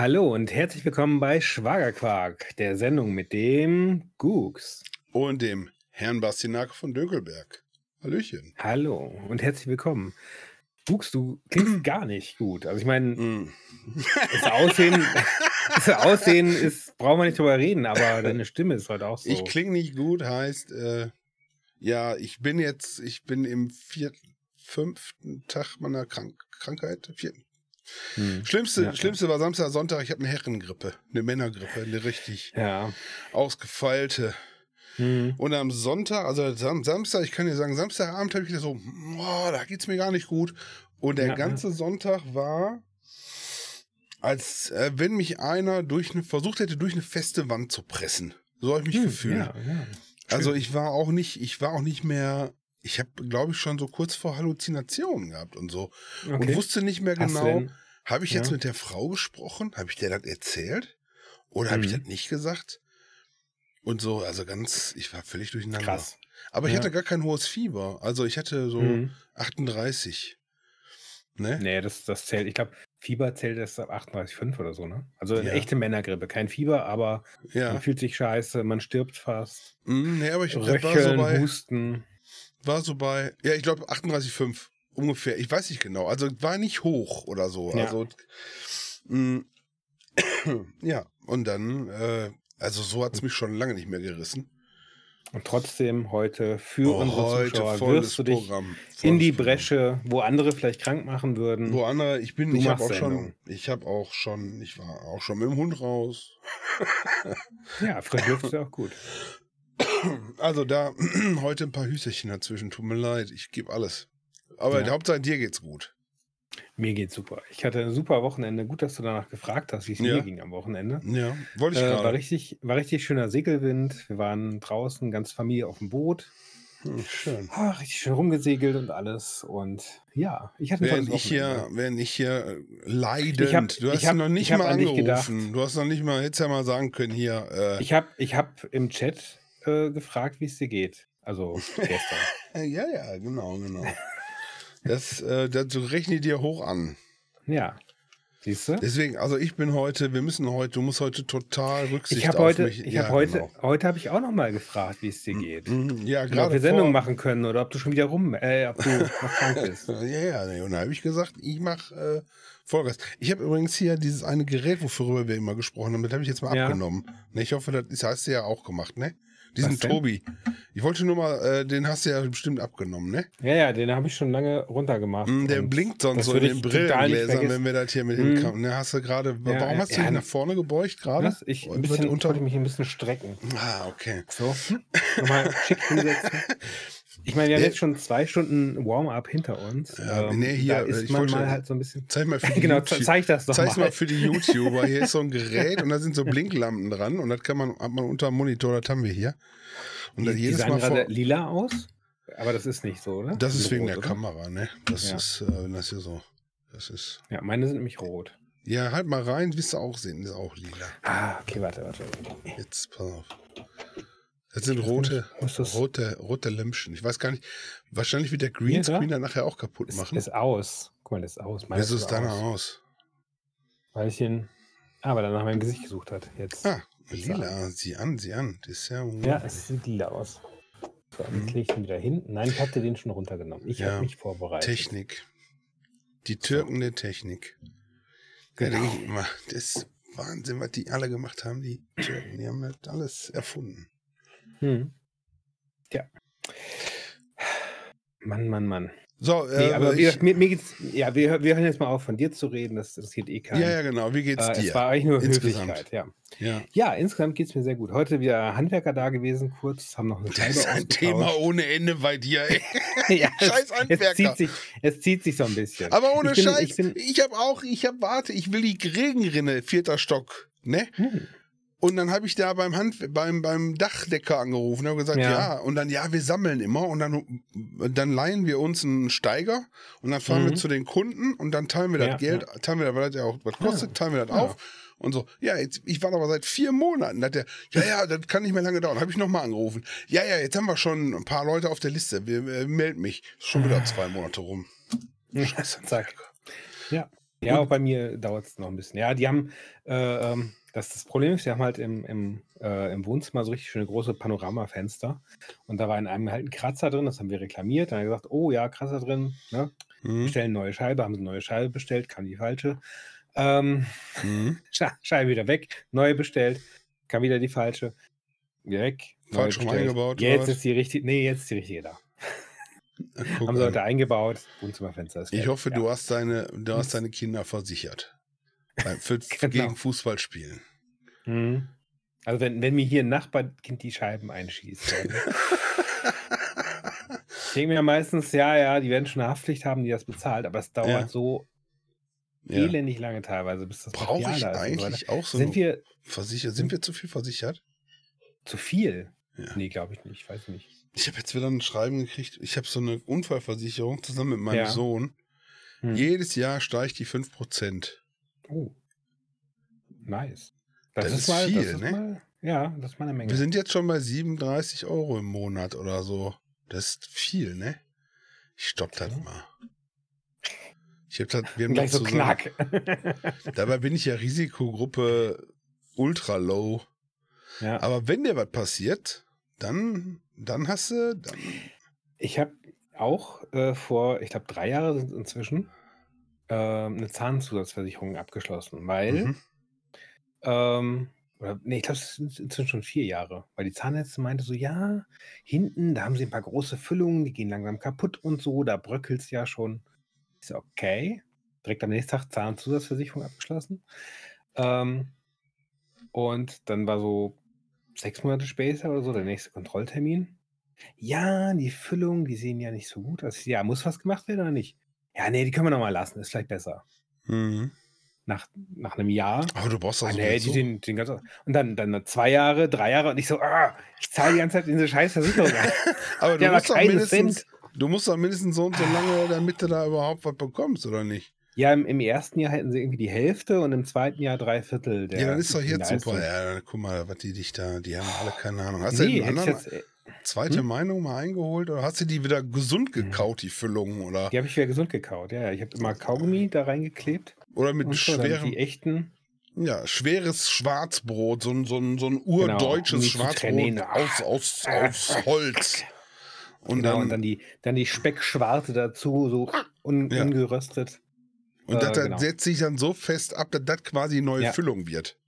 Hallo und herzlich willkommen bei Schwagerquark, der Sendung mit dem Gux. Und dem Herrn Bastinake von Dönkelberg. Hallöchen. Hallo und herzlich willkommen. Gux, du klingst gar nicht gut. Also ich meine, Mm. das Aussehen, das Aussehen ist, brauchen wir nicht drüber reden, aber deine Stimme ist heute auch so. Ich klinge nicht gut, heißt, äh, ja, ich bin jetzt, ich bin im vierten, fünften Tag meiner Krank Krankheit. Vierten. Hm. Schlimmste, Ja, Schlimmste war Samstag, Sonntag, ich habe eine Herrengrippe, eine Männergrippe, eine richtig Ja. ausgefeilte. Hm. Und am Sonntag, also Sam Samstag, ich kann dir sagen, Samstagabend habe ich gedacht so, boah, da geht's mir gar nicht gut. Und der Ja, ganze Sonntag war, als äh, wenn mich einer durch eine, versucht hätte, durch eine feste Wand zu pressen. So habe ich mich Hm, gefühlt. Also ich war auch nicht, ich war auch nicht mehr, ich habe, glaube ich, schon so kurz vor Halluzinationen gehabt und so. Und Okay. wusste nicht mehr genau, habe ich jetzt Ja. mit der Frau gesprochen? Habe ich der das erzählt? Oder habe ich Mhm. das nicht gesagt? Und so, also ganz, ich war völlig durcheinander. Krass. Aber ich Ja. hatte gar kein hohes Fieber. Also ich hatte so Hm. 38. Ne? Nee, das, das zählt. Ich glaube, Fieber zählt erst ab 38,5 oder so, ne? Also eine Ja. echte Männergrippe. Kein Fieber, aber Ja. man fühlt sich scheiße, man stirbt fast. Mm, nee, aber ich das war so Röcheln, bei, Husten. war so bei, ja, ich glaube 38,5 ungefähr. Ich weiß nicht genau. Also war nicht hoch oder so. Ja. Also mm, ja, und dann, äh, also so hat es mich schon lange nicht mehr gerissen. Und trotzdem heute für Oh, unsere Zuschauer volles wirst du dich Programm, in die. Bresche, wo andere vielleicht krank machen würden. Wo andere, ich bin, Du ich habe auch schon, ich habe auch schon, ich war auch schon mit dem Hund raus. Ja, frisch Luft ist ja auch gut. Also da heute ein paar Hüsterchen dazwischen. Tut mir leid, ich gebe alles. Aber Ja. Hauptsache dir geht's gut. Mir geht's super. Ich hatte ein super Wochenende. Gut, dass du danach gefragt hast, wie es Ja. mir ging am Wochenende. Ja, wollte ich Äh, war, gerade. richtig, war richtig schöner Segelwind. Wir waren draußen, ganz Familie auf dem Boot. Hm, schön. Ah, richtig schön rumgesegelt und alles. Und ja, ich hatte ein Während tolles ich hier, während ich hier äh, leidend, Ich hab- du hast hab- noch nicht mal an angerufen. Du hast noch nicht mal, hättest ja mal sagen können hier. Äh, Ich habe ich hab im Chat äh, gefragt, wie es dir geht. Also gestern. ja, ja, genau, genau. Das, äh, das rechne dir hoch an. ja. Siehst du? Deswegen, also ich bin heute, wir müssen heute, du musst heute total Rücksicht Ich auf heute, mich. ich ja, habe heute, genau. heute habe ich auch noch mal gefragt, wie es dir geht. Mhm, Ja, Und ob wir Sendung machen können oder ob du schon wieder rum, äh, ob du noch krank bist. Ja, ja, nee, und da habe ich gesagt, ich mache äh, Vollgas. Ich habe übrigens hier dieses eine Gerät, worüber wir immer gesprochen haben, das habe ich jetzt mal Ja. abgenommen. Ne, ich hoffe, das hast du ja auch gemacht, ne? Diesen? Tobi. Ich wollte nur mal, äh, den hast du ja bestimmt abgenommen, ne? Ja, ja, den habe ich schon lange runtergemacht. Mm, Der blinkt sonst so in den Brillengläsern, wenn wir das hier mit dem Kam ne, Hast du gerade, Ja, warum hast du ja, dich ja. nach vorne gebeugt gerade? Ich, ein bisschen, unter, unter, wollte mich ein bisschen strecken. ah, okay. So, nochmal schick hinsetzen. Ich meine, wir haben jetzt schon zwei Stunden Warm-up hinter uns. Ja, ähm, nee, hier, ich man mal halt so ein bisschen. Zeig mal für die genau, YouTube- ze- zeig das doch Zeig's mal. mal für die YouTuber. Hier ist so ein Gerät und da sind so Blinklampen dran und das kann man, hat man unter dem Monitor, das haben wir hier. Und Die, dann die jedes sahen Mal gerade lila aus, aber das ist nicht so, oder? Das ist sind wegen rot, der oder? Kamera, ne? Das Ja. ist, äh, wenn das hier so. Das ist. Ja, meine sind nämlich rot. Ja, halt mal rein, wirst du auch sehen, ist auch lila. Ah, okay, warte, warte. Jetzt, pass auf. Das sind rote, das- rote, rote Lämpchen. Ich weiß gar nicht. Wahrscheinlich wird der Greenscreen dann nachher auch kaputt machen. ist aus. Guck mal, das ist aus. Meines Wieso ist deiner aus. aus? Weil ich ihn. Ah, weil er nach meinem Gesicht gesucht hat. Jetzt. Ah, lila. Sieh an, sieh an. Das ist ja. Ja, es sieht lila aus. So, Mhm. jetzt lege ich ihn wieder hin. Nein, ich hatte den schon runtergenommen. Ich Ja, habe mich vorbereitet. Technik. Die Türken der Technik. Da Genau. denke ich immer, das ist Wahnsinn, was die alle gemacht haben, die Türken. Die haben das alles erfunden. Hm. Ja. Mann, Mann, Mann. So, Nee, äh, aber wie ich, mir, mir geht's. Ja, wir, wir hören jetzt mal auf, von dir zu reden. Das interessiert eh keinen. ja, ja, genau. Wie geht's äh, dir? Es war eigentlich nur Insgesamt. Höflichkeit, ja. ja. Ja, insgesamt geht es mir sehr gut. Heute wieder Handwerker da gewesen, kurz, haben noch eine Das ist ein Thema ohne Ende bei dir, ey. ja, Scheiß es, Handwerker. es, zieht sich, es zieht sich so ein bisschen. Aber ohne ich bin, Scheiß. Ich bin, Ich habe auch, ich habe, warte, ich will die Regenrinne, vierter Stock, ne? hm, Und dann habe ich da beim Hand, beim, beim Dachdecker angerufen und gesagt, Ja. ja. Und dann, ja, wir sammeln immer und dann, dann leihen wir uns einen Steiger und dann fahren Mhm. wir zu den Kunden und dann teilen wir das Ja, Geld, teilen wir das, weil das ja auch was kostet, teilen wir das Ja. auf. Und so, ja, jetzt, ich war aber seit vier Monaten. Da Hat der, ja, ja, das kann nicht mehr lange dauern. Habe ich nochmal angerufen. Ja, ja, jetzt haben wir schon ein paar Leute auf der Liste. Wir äh, melden mich. Ist schon wieder zwei Monate rum. Scheiße. Zack. Ja. Ja, auch bei mir dauert es noch ein bisschen. Ja, die haben, äh, ähm, das, das Problem ist, die haben halt im, im, äh, im Wohnzimmer so richtig schöne große Panoramafenster. Und da war in einem halt ein Kratzer drin, das haben wir reklamiert. Dann haben wir gesagt, oh ja, Kratzer drin, ne? Mhm. bestellen neue Scheibe, haben sie eine neue Scheibe bestellt, kam die falsche. Ähm, Mhm. Sche- Scheibe wieder weg, neue bestellt, kam wieder die falsche, weg. Falsch rum eingebaut, Jetzt ist die richtige, nee, jetzt ist die richtige da. Guck Haben sie heute eingebaut, Wohnzimmerfenster ist Ich hoffe, ja. du hast deine, du hast deine Kinder versichert. Beim- Für, Genau. Gegen Fußballspielen. Mhm. Also wenn, wenn mir hier ein Nachbarkind die Scheiben einschießt. Dann ich denke mir ja meistens, ja, ja, die werden schon eine Haftpflicht haben, die das bezahlt, aber es dauert Ja. so Ja. elendig lange teilweise, bis das Brauche ich da ist eigentlich auch so Sind wir Versicher Sind wir zu viel versichert? zu viel? Ja. Nee, glaube ich nicht, weiß nicht. Ich habe jetzt wieder ein Schreiben gekriegt. Ich habe so eine Unfallversicherung zusammen mit meinem Ja. Sohn. Hm. Jedes Jahr steigt die 5%. Oh. Nice. Das, Das ist, ist mal, viel, das ist ne? mal, ja, das ist mal eine Menge. Wir sind jetzt schon bei 37 Euro im Monat oder so. Das ist viel, ne? Ich stopp das Okay. mal. Ich hab das, wir haben Gleich so zusammen- knack. Dabei bin ich ja Risikogruppe ultra low. ja. Aber wenn dir was passiert, dann, dann hast du, dann, Ich habe auch äh, vor, ich glaube, drei Jahre sind es inzwischen, ähm, eine Zahnzusatzversicherung abgeschlossen, weil, Mhm. ähm, oder, nee, ich glaube, es sind schon vier Jahre, weil die Zahnärztin meinte so, ja, hinten, da haben sie ein paar große Füllungen, die gehen langsam kaputt und so, da bröckelt es ja schon. Ich so, okay. Direkt am nächsten Tag Zahnzusatzversicherung abgeschlossen. Ähm, und dann war so sechs Monate später oder so der nächste Kontrolltermin. Ja, die Füllungen, die sehen ja nicht so gut aus. Ja, muss was gemacht werden oder nicht? Ja, nee, die können wir noch mal lassen, ist vielleicht besser. Mhm. Nach, nach einem Jahr. Aber du brauchst doch Ah, so nee, so. sehen, die sehen ganz aus. Und dann, dann zwei Jahre, drei Jahre und ich so, ah, ich zahle die ganze Zeit diese scheiß Versicherung. Aber du aber musst mindestens, Cent. du musst doch mindestens so und so lange, damit du da überhaupt was bekommst, oder nicht? ja, im, im ersten Jahr hätten sie irgendwie die Hälfte und im zweiten Jahr drei Viertel der ja, dann ist doch jetzt super. Ja, dann guck mal, was die dich da, die haben alle keine Ahnung. Hast Nee, du einen anderen, jetzt, äh, zweite hm? Meinung mal eingeholt oder hast du die wieder gesund gekaut, die Füllungen, oder? die habe ich wieder gesund gekaut. Ja, ja, ich habe immer Kaugummi da reingeklebt. Oder mit so, dann schwerem, die echten. ja, schweres Schwarzbrot, so ein, so ein, so ein urdeutsches zu Schwarzbrot aus, aus, aus Holz. Und genau, dann, und dann die, dann die Speckschwarte dazu, so un, Ja. ungeröstet. und äh, das, das genau. setzt sich dann so fest ab, dass das quasi neue Ja. Füllung wird.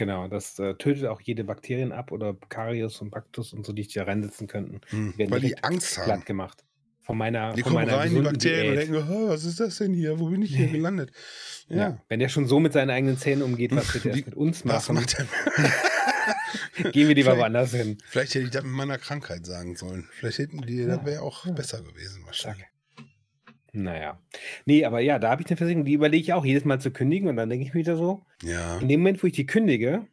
Genau, das äh, tötet auch jede Bakterien ab oder Karius und Baktus und so, die sich da reinsetzen könnten. Hm, werden Weil die Angst haben. Platt gemacht. Von meiner, Die von kommen meiner rein, die Bakterien, Diät. und denken, "Oh, was ist das denn hier? Wo bin ich hier gelandet? ja. Ja, Wenn der schon so mit seinen eigenen Zähnen umgeht, was wird er mit uns was machen? macht er? Gehen wir lieber woanders hin. Vielleicht hätte ich das mit meiner Krankheit sagen sollen. Vielleicht hätten die, Ja, das wäre auch ja. besser gewesen wahrscheinlich. Naja. Nee, aber ja, da habe ich eine Versicherung, die überlege ich auch jedes Mal zu kündigen und dann denke ich mir wieder so, Ja, in dem Moment, wo ich die kündige,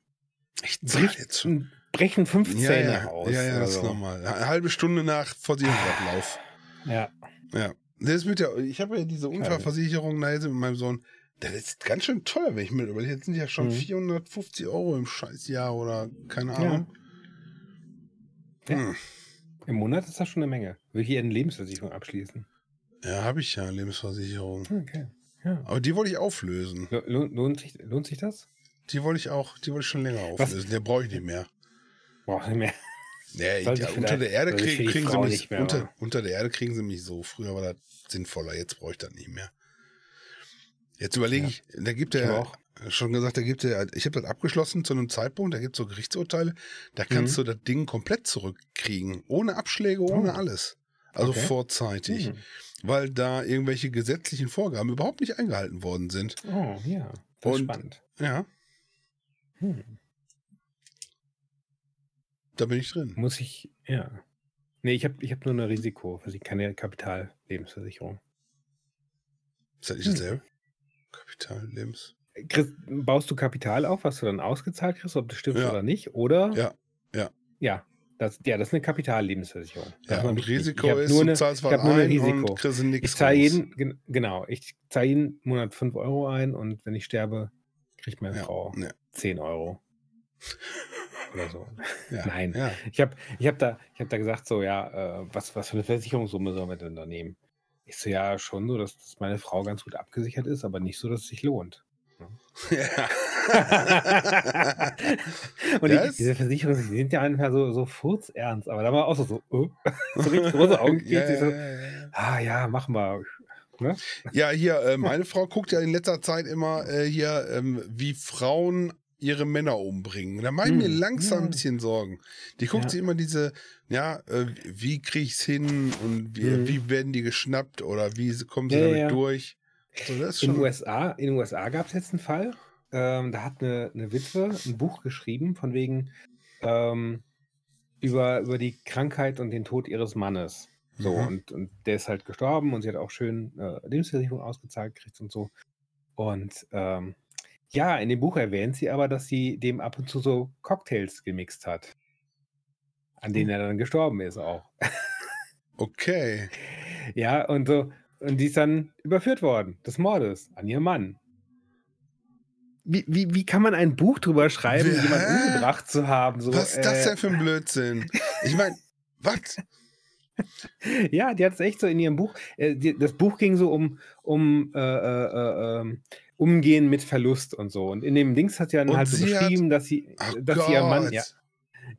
ich zahle jetzt bricht, schon. brechen fünf Ja, Zähne ja, aus. ja, ja, das ist so. normal. Eine halbe Stunde nach Versicherungsablauf. Ja, Ja. Das ist mit der, ich habe ja diese Unfallversicherung da jetzt mit meinem Sohn. Das ist ganz schön teuer, wenn ich mir überlege. Jetzt sind ja schon Mhm. 450 Euro im Scheißjahr oder keine. Ahnung. Ja. Hm. im Monat ist das schon eine Menge. Will ich hier eine Lebensversicherung abschließen? Ja, habe ich ja, Lebensversicherung. Okay. Ja. Aber die wollte ich auflösen. Lo- Lohnt, lohnt, sich, lohnt sich das? Die wollte ich auch, die wollte ich schon länger Was? auflösen. Der brauche ich nicht mehr. Boah, nicht mehr. Nee, ja, ich unter der Erde sollte ich krieg, für die kriegen sie mich nicht mehr, unter, unter der Erde kriegen sie mich so. Früher war das sinnvoller, jetzt brauche ich das nicht mehr. Jetzt überlege Ja. ich, da gibt Ich er auch. schon gesagt, da gibt er, ich habe das abgeschlossen zu einem Zeitpunkt, da gibt es so Gerichtsurteile, da kannst Mhm. du das Ding komplett zurückkriegen, ohne Abschläge, ohne Oh. alles. Also Okay. vorzeitig, Hm. Weil da irgendwelche gesetzlichen Vorgaben überhaupt nicht eingehalten worden sind. Oh, ja. Das ist Und- spannend. Ja, Hm. da bin ich drin. Muss ich, ja. Nee, ich habe ich hab nur eine Risikoversicherung, keine Kapitallebensversicherung. Ist das nicht Hm. dasselbe? Kapital, Lebens. Chris, baust du Kapital auf, was du dann ausgezahlt kriegst, ob das stimmt Ja. oder nicht? Oder? Ja, ja. Ja, das, ja, das ist eine Kapitallebensversicherung. Ja, und wichtig. Risiko ist, nur du eine, zahlst ich was nur ein Risiko. und kriegst nichts Ich zahle jeden, gen- genau, ich zahle jeden Monat 5 Euro ein und wenn ich sterbe, kriegt meine Ja, Frau ja. 10 Euro. Oder so. Ja, Nein. Ich habe ich hab da, ich hab da gesagt, so, ja, äh, was, was für eine Versicherungssumme sollen wir denn da nehmen? Ich so, ja, schon so, dass, dass meine Frau ganz gut abgesichert ist, aber nicht so, dass es sich lohnt. Ja. Und die, diese Versicherungen, die sind ja einfach so, so furzernst, aber da war auch so, so, äh, so richtig große Augen. ja, so, ja, ja. ah ja, machen wir. Ne? Ja, hier, äh, meine Frau guckt ja in letzter Zeit immer äh, hier, ähm, wie Frauen ihre Männer umbringen. Da mache ich mir Hm, langsam ja. ein bisschen Sorgen. Die guckt Ja. sich immer diese, ja, äh, wie kriege ich's hin und wie, Hm. wie werden die geschnappt oder wie kommen sie Ja, damit ja. durch? So, ist In USA, in den USA gab es jetzt einen Fall, ähm, da hat eine, eine Witwe ein Buch geschrieben, von wegen ähm, über, über die Krankheit und den Tod ihres Mannes. So, Mhm. und, und der ist halt gestorben und sie hat auch schön äh, Lebensversicherung ausgezahlt gekriegt und so. Und ähm, ja, in dem Buch erwähnt sie aber, dass sie dem ab und zu so Cocktails gemixt hat. An denen er dann gestorben ist auch. okay. Ja, und so, und die ist dann überführt worden, des Mordes an ihren Mann. Wie, wie, wie kann man ein Buch drüber schreiben, Hä? jemanden umgebracht zu haben? So, Was ist das äh, denn für ein Blödsinn? Ich meine, was? Ja, die hat es echt so in ihrem Buch. Äh, die, das Buch ging so um, um äh, äh, äh, ähm, Umgehen mit Verlust und so. Und in dem Dings hat sie dann Und halt so sie hat- beschrieben, dass sie, Ach dass sie ihr Mann. Ja,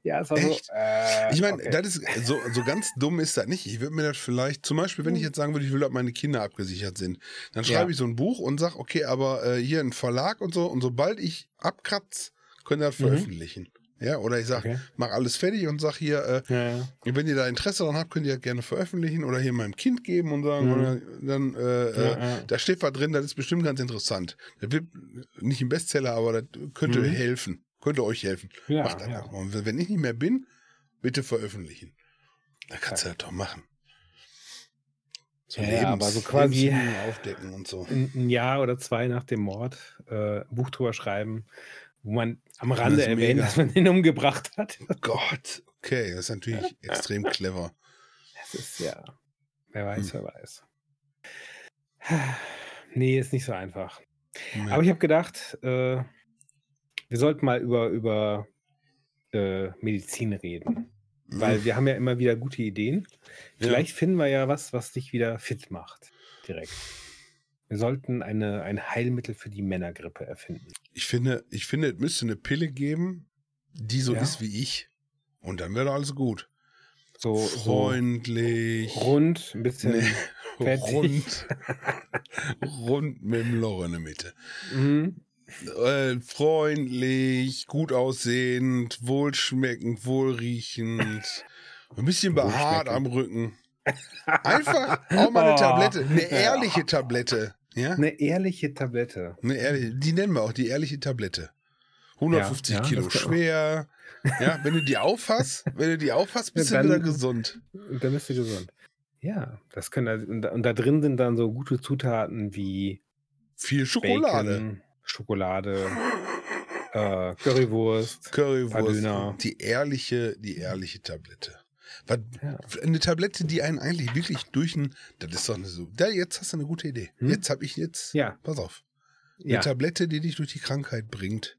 ja es war Echt? so. Äh, Ich meine, okay. das ist so, so ganz dumm ist das nicht. Ich würde mir das vielleicht, zum Beispiel, wenn ich jetzt sagen würde, ich will, dass meine Kinder abgesichert sind, dann Ja. schreibe ich so ein Buch und sage, okay, aber äh, hier ein Verlag und so, und sobald ich abkratz, können das Mhm. veröffentlichen. Ja, oder ich sage, Okay. mach alles fertig und sag hier, äh, Ja, ja. wenn ihr da Interesse daran habt, könnt ihr das gerne veröffentlichen oder hier meinem Kind geben und sagen, Mhm. oder dann, äh, äh, Ja, ja. da steht was drin, das ist bestimmt ganz interessant. Das wird nicht ein Bestseller, aber das könnte Mhm. helfen, könnte euch helfen. Ja, Macht das ja. einfach. Und wenn ich nicht mehr bin, bitte veröffentlichen. Da kannst du Ja. das doch machen. So Ja, aber so quasi- aufdecken und so. ein, Jahr oder zwei nach dem Mord äh, ein Buch drüber schreiben, wo man am Das Rande ist erwähnt, mega. dass man ihn umgebracht hat. Oh Gott, okay, das ist natürlich extrem clever. Das ist ja, wer weiß, Hm. wer weiß. Nee, ist nicht so einfach. Ja. Aber ich habe gedacht, äh, wir sollten mal über, über äh, Medizin reden. Weil wir haben ja immer wieder gute Ideen. Ja. Vielleicht finden wir ja was, was dich wieder fit macht. Direkt. Wir sollten eine, ein Heilmittel für die Männergrippe erfinden. ich finde, ich finde, es müsste eine Pille geben, die so Ja. ist wie ich. Und dann wäre alles gut. So, so Freundlich. rund, ein bisschen. Nee, fettig. rund. rund mit dem Loch in der Mitte. Mhm. Äh, freundlich, gut aussehend, wohlschmeckend, wohlriechend. Ein bisschen behaart am Rücken. Einfach auch mal eine Oh. Tablette, eine ehrliche Tablette. Ja? Eine ehrliche Tablette. Eine ehrliche, die nennen wir auch die ehrliche Tablette. 150 Ja, ja, Kilo schwer. Ja, wenn du die aufhast, wenn du die aufhast, bist Ja, du wieder dann- gesund. Und dann bist du gesund. Ja, das können da, und, da, und da drin sind dann so gute Zutaten wie Viel Schokolade. Bacon, Schokolade, äh, Currywurst. Currywurst. Döner. Die ehrliche, die ehrliche Tablette. Was, Ja. Eine Tablette, die einen eigentlich wirklich durch ein. Das ist doch eine so. Da, jetzt hast du eine gute Idee. Hm? Jetzt habe ich jetzt. Ja, Pass auf. Eine ja. Tablette, die dich durch die Krankheit bringt.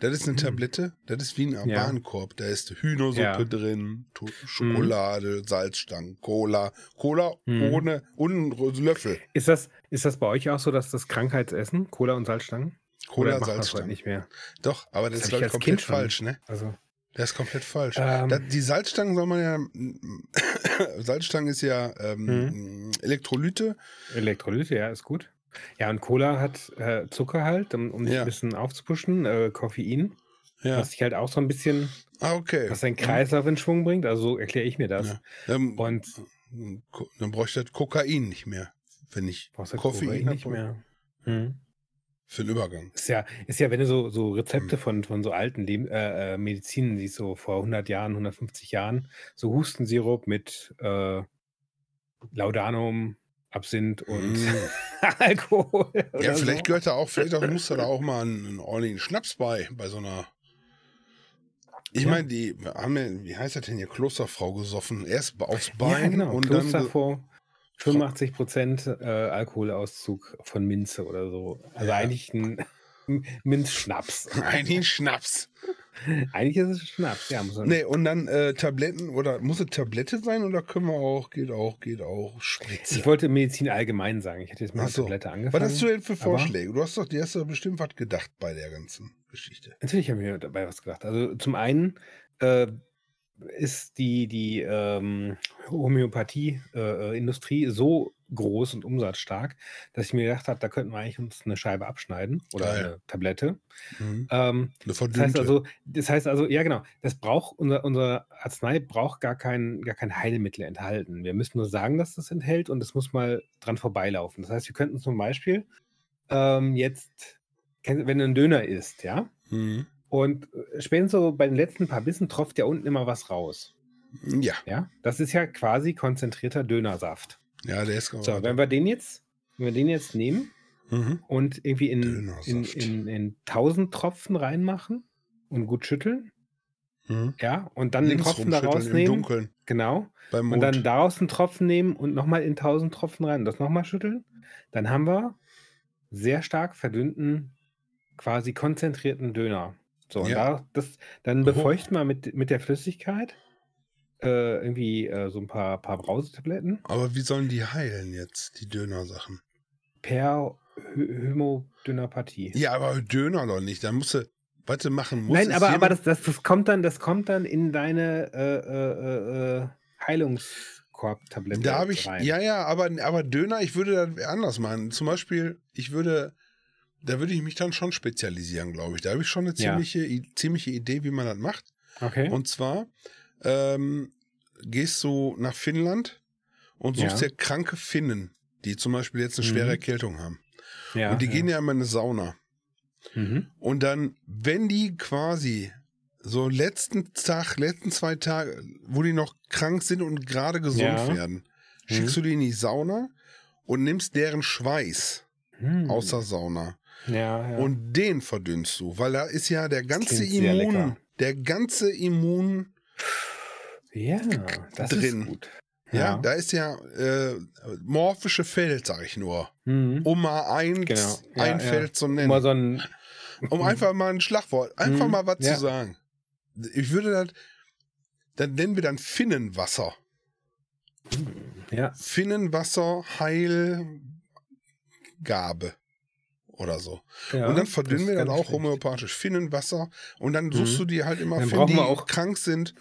Das ist eine Hm. Tablette, das ist wie ein. Warenkorb. Da ist Hühnersuppe Ja. drin, To- Schokolade, Salzstangen, Cola. Cola Hm. ohne einen Löffel. Ist das, ist das bei euch auch so, dass das Krankheitsessen, Cola und Salzstangen? Cola, heute Salzstangen. nicht mehr? Doch, aber das, Das ist hab ich komplett Kind falsch, ne? Also, Das ist komplett falsch. Ähm. Da, die Salzstangen soll man ja. Salzstangen ist ja ähm, Elektrolyte. Elektrolyte, ja, ist gut. Ja, und Cola hat äh, Zucker halt, um, um dich Ja. ein bisschen aufzupuschen, äh, Koffein, Ja. was dich halt auch so ein bisschen, Ah, okay. was deinen Kreislauf in Schwung bringt. Also so erkläre ich mir das. Ja. Ähm, Und Ko- dann bräuchte ich das Kokain nicht mehr, wenn ich du Koffein nicht mehr. Hm. für den Übergang. Ist ja, ist ja, wenn du so, so Hm. Rezepte von, von so alten Leb äh, äh, Medizinen siehst, so vor 100 Jahren, 150 Jahren, so Hustensirup mit äh, Laudanum, Absinth und Mm. Alkohol. Ja, so. vielleicht gehört da auch, vielleicht auch, muss da da auch mal einen, ordentlichen Schnaps bei, bei so einer. Ich Ja. meine, die haben ja, wie heißt das denn hier, Klosterfrau gesoffen. Erst aufs Ja, Bein genau. und dann. Kloster ge- vor 85 Prozent äh, Alkoholauszug von Minze oder so. Also Ja. eigentlich ein Minzschnaps. Eigentlich Schnaps. Eigentlich ist es Schnaps, ja. Muss man Nee, und dann äh, Tabletten oder muss es Tablette sein oder können wir auch, geht auch, geht auch, Spritze. Ich wollte Medizin allgemein sagen. Ich hätte jetzt der so. Tablette angefangen. Was hast du denn für Vorschläge? Du hast doch, dir hast doch bestimmt was gedacht bei der ganzen Geschichte. Natürlich haben wir dabei was gedacht. Also zum einen äh, ist die, die ähm, Homöopathie-Industrie so groß und umsatzstark, dass ich mir gedacht habe, da könnten wir eigentlich uns eine Scheibe abschneiden oder Geil. eine Tablette. Mhm. Ähm, Eine das heißt also, das heißt also, ja genau, das braucht unser, unser Arznei braucht gar kein, gar kein Heilmittel enthalten. Wir müssen nur sagen, dass das enthält und es muss mal dran vorbeilaufen. Das heißt, wir könnten zum Beispiel ähm, jetzt, wenn du einen Döner isst, ja, mhm. Und äh, spätestens so bei den letzten paar Bissen tropft ja unten immer was raus. Ja, Ja, das ist ja quasi konzentrierter Dönersaft. ja, der ist So, wenn wir den jetzt, wenn wir den jetzt nehmen Mhm. und irgendwie in, in, in, in 1000 Tropfen reinmachen und gut schütteln, Mhm. ja, und dann Links Tropfen da rumschütteln im rausnehmen, Dunkeln genau, und dann daraus einen Tropfen nehmen und nochmal in 1000 Tropfen rein und das nochmal schütteln, dann haben wir sehr stark verdünnten, quasi konzentrierten Döner. So, und Ja. da, das, dann Oh. befeuchten wir mit, mit der Flüssigkeit äh, irgendwie äh, so ein paar, paar Brausetabletten Aber wie sollen die heilen jetzt, die Dönersachen? per Hy Hämodynäopathie. Ja, aber Döner doch nicht. Da musst du, was du machen musst. Nein, aber, aber das, das, das kommt dann, das kommt dann in deine äh, äh, äh, Heilungskorbtablette Da habe ich, rein. ja, ja, aber, aber Döner, ich würde das anders machen. Zum Beispiel, ich würde, da würde ich mich dann schon spezialisieren, glaube ich. Da habe ich schon eine Ja. ziemliche, i- ziemliche Idee, wie man das macht. Okay. Und zwar ähm, gehst du nach Finnland und suchst Ja. dir kranke Finnen, die zum Beispiel jetzt eine schwere Mhm. Erkältung haben. ja, und die gehen ja immer in eine Sauna. Mhm. Und dann, wenn die quasi so letzten Tag, letzten zwei Tage, wo die noch krank sind und gerade gesund Ja. werden, schickst du die in die Sauna und nimmst deren Schweiß Hm. aus der Sauna. Ja, ja. Und den verdünnst du, weil da ist ja der ganze Immun, der ganze Immun, ja, das drin. ist gut. ja, da ist ja äh, morphische Feld, sag ich nur. Mhm. Um mal eins, Genau. Ja, ein ja. Feld zu Um nennen. mal so ein, Um einfach mal ein Schlagwort, einfach Mhm, mal was ja. zu sagen. Ich würde das, dann nennen wir dann Finnenwasser. ja, Finnenwasser Heilgabe oder so. ja, und dann verdünnen wir dann auch homöopathisch Finnenwasser und dann suchst Mhm. du dir halt immer Dann Finn, brauchen die auch- krank sind.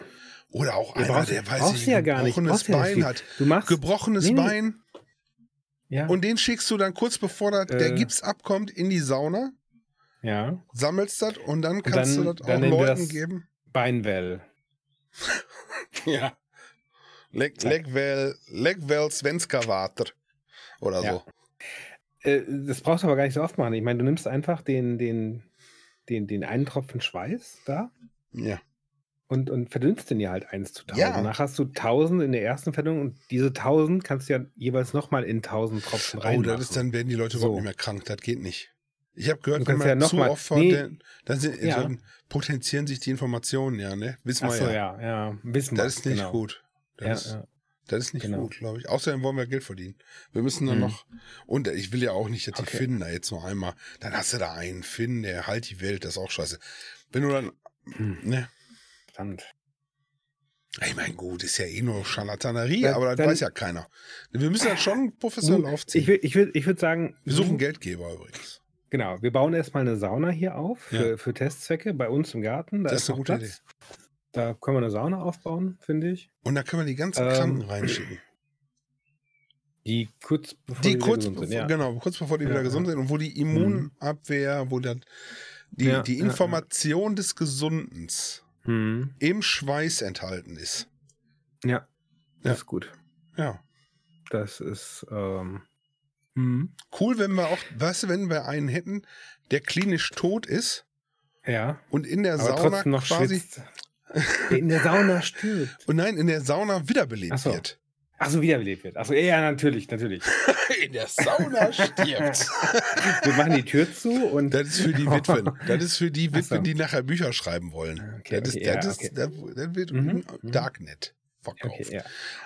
Oder auch Ja, einer, brauchst, der weiß ich ja gar nicht. gebrochenes ja Bein viel. hat. Du machst, Gebrochenes Nee. Bein. ja, Und den schickst du dann kurz bevor der Äh. Gips abkommt in die Sauna, ja, sammelst das und dann kannst dann- du das auch Leuten das- geben. Beinwell. Ja. Leg, leg vel svenska Water. Oder Ja. so. Äh, das brauchst du aber gar nicht so oft machen. Ich meine, du nimmst einfach den, den, den, den einen Tropfen Schweiß da Ja. und, und verdünnst den ja halt 1 zu 1000. Ja. Danach hast du 1000 in der ersten Verdünnung und diese 1000 kannst du ja jeweils nochmal in 1000 Tropfen Oh, reinmachen. das ist, dann werden die Leute So. überhaupt nicht mehr krank. Das geht nicht. Ich habe gehört, Du wenn kannst man ja zu mal- oft nee. dann, sind, Ja. dann potenzieren sich die Informationen, ja, ne? Wissen wir so, ja. ja, ja. Wissen wir. Das ist nicht genau. gut. Das, Ja, ja. Das ist nicht genau. gut, glaube ich. Außerdem wollen wir Geld verdienen. Wir müssen dann Mhm. noch. Und ich will ja auch nicht, dass die Okay. Finnen da jetzt noch einmal. Dann hast du da einen Finn, der halt die Welt, das ist auch scheiße. Wenn du dann. Hm. Ne? Verdammt. Ich meine, gut, ist ja eh nur Scharlatanerie, Dann- aber das dann- weiß ja keiner. Wir müssen das schon professionell aufziehen. ich würde ich würd, ich würd sagen, wir suchen du- Geldgeber übrigens. Genau, wir bauen erstmal eine Sauna hier auf für, Ja. für Testzwecke bei uns im Garten. Da Das ist ist eine gute Platz. Da können wir eine Sauna aufbauen, finde ich. Und da können wir die ganzen Ähm, Kranken reinschicken. Die kurz bevor Die wieder kurz, gesund sind, ja. genau, kurz bevor die Ja, wieder ja. gesund sind und wo die Immunabwehr, wo dann die, Ja, die ja, ja. Information des Gesundens Hm. im Schweiß enthalten ist. Ja, das Ja. ist gut. Ja. Das ist ähm, hm. Cool, wenn wir auch, weißt du, wenn wir einen hätten, der klinisch tot ist ja, und in der aber Sauna quasi schwitzt. Der in der Sauna stirbt. und nein, in der Sauna wiederbelebt Ach so. wird. Achso, wiederbelebt wird. Achso, ja, natürlich, natürlich. In der Sauna stirbt. Wir machen die Tür zu und. Das ist für die Witwen. Das ist für die Ach so. Witwen, die nachher Bücher schreiben wollen. Okay, das, okay, ist, das, ja, ist, okay. das, wird Mhm, mhm. Darknet verkauft. Ja.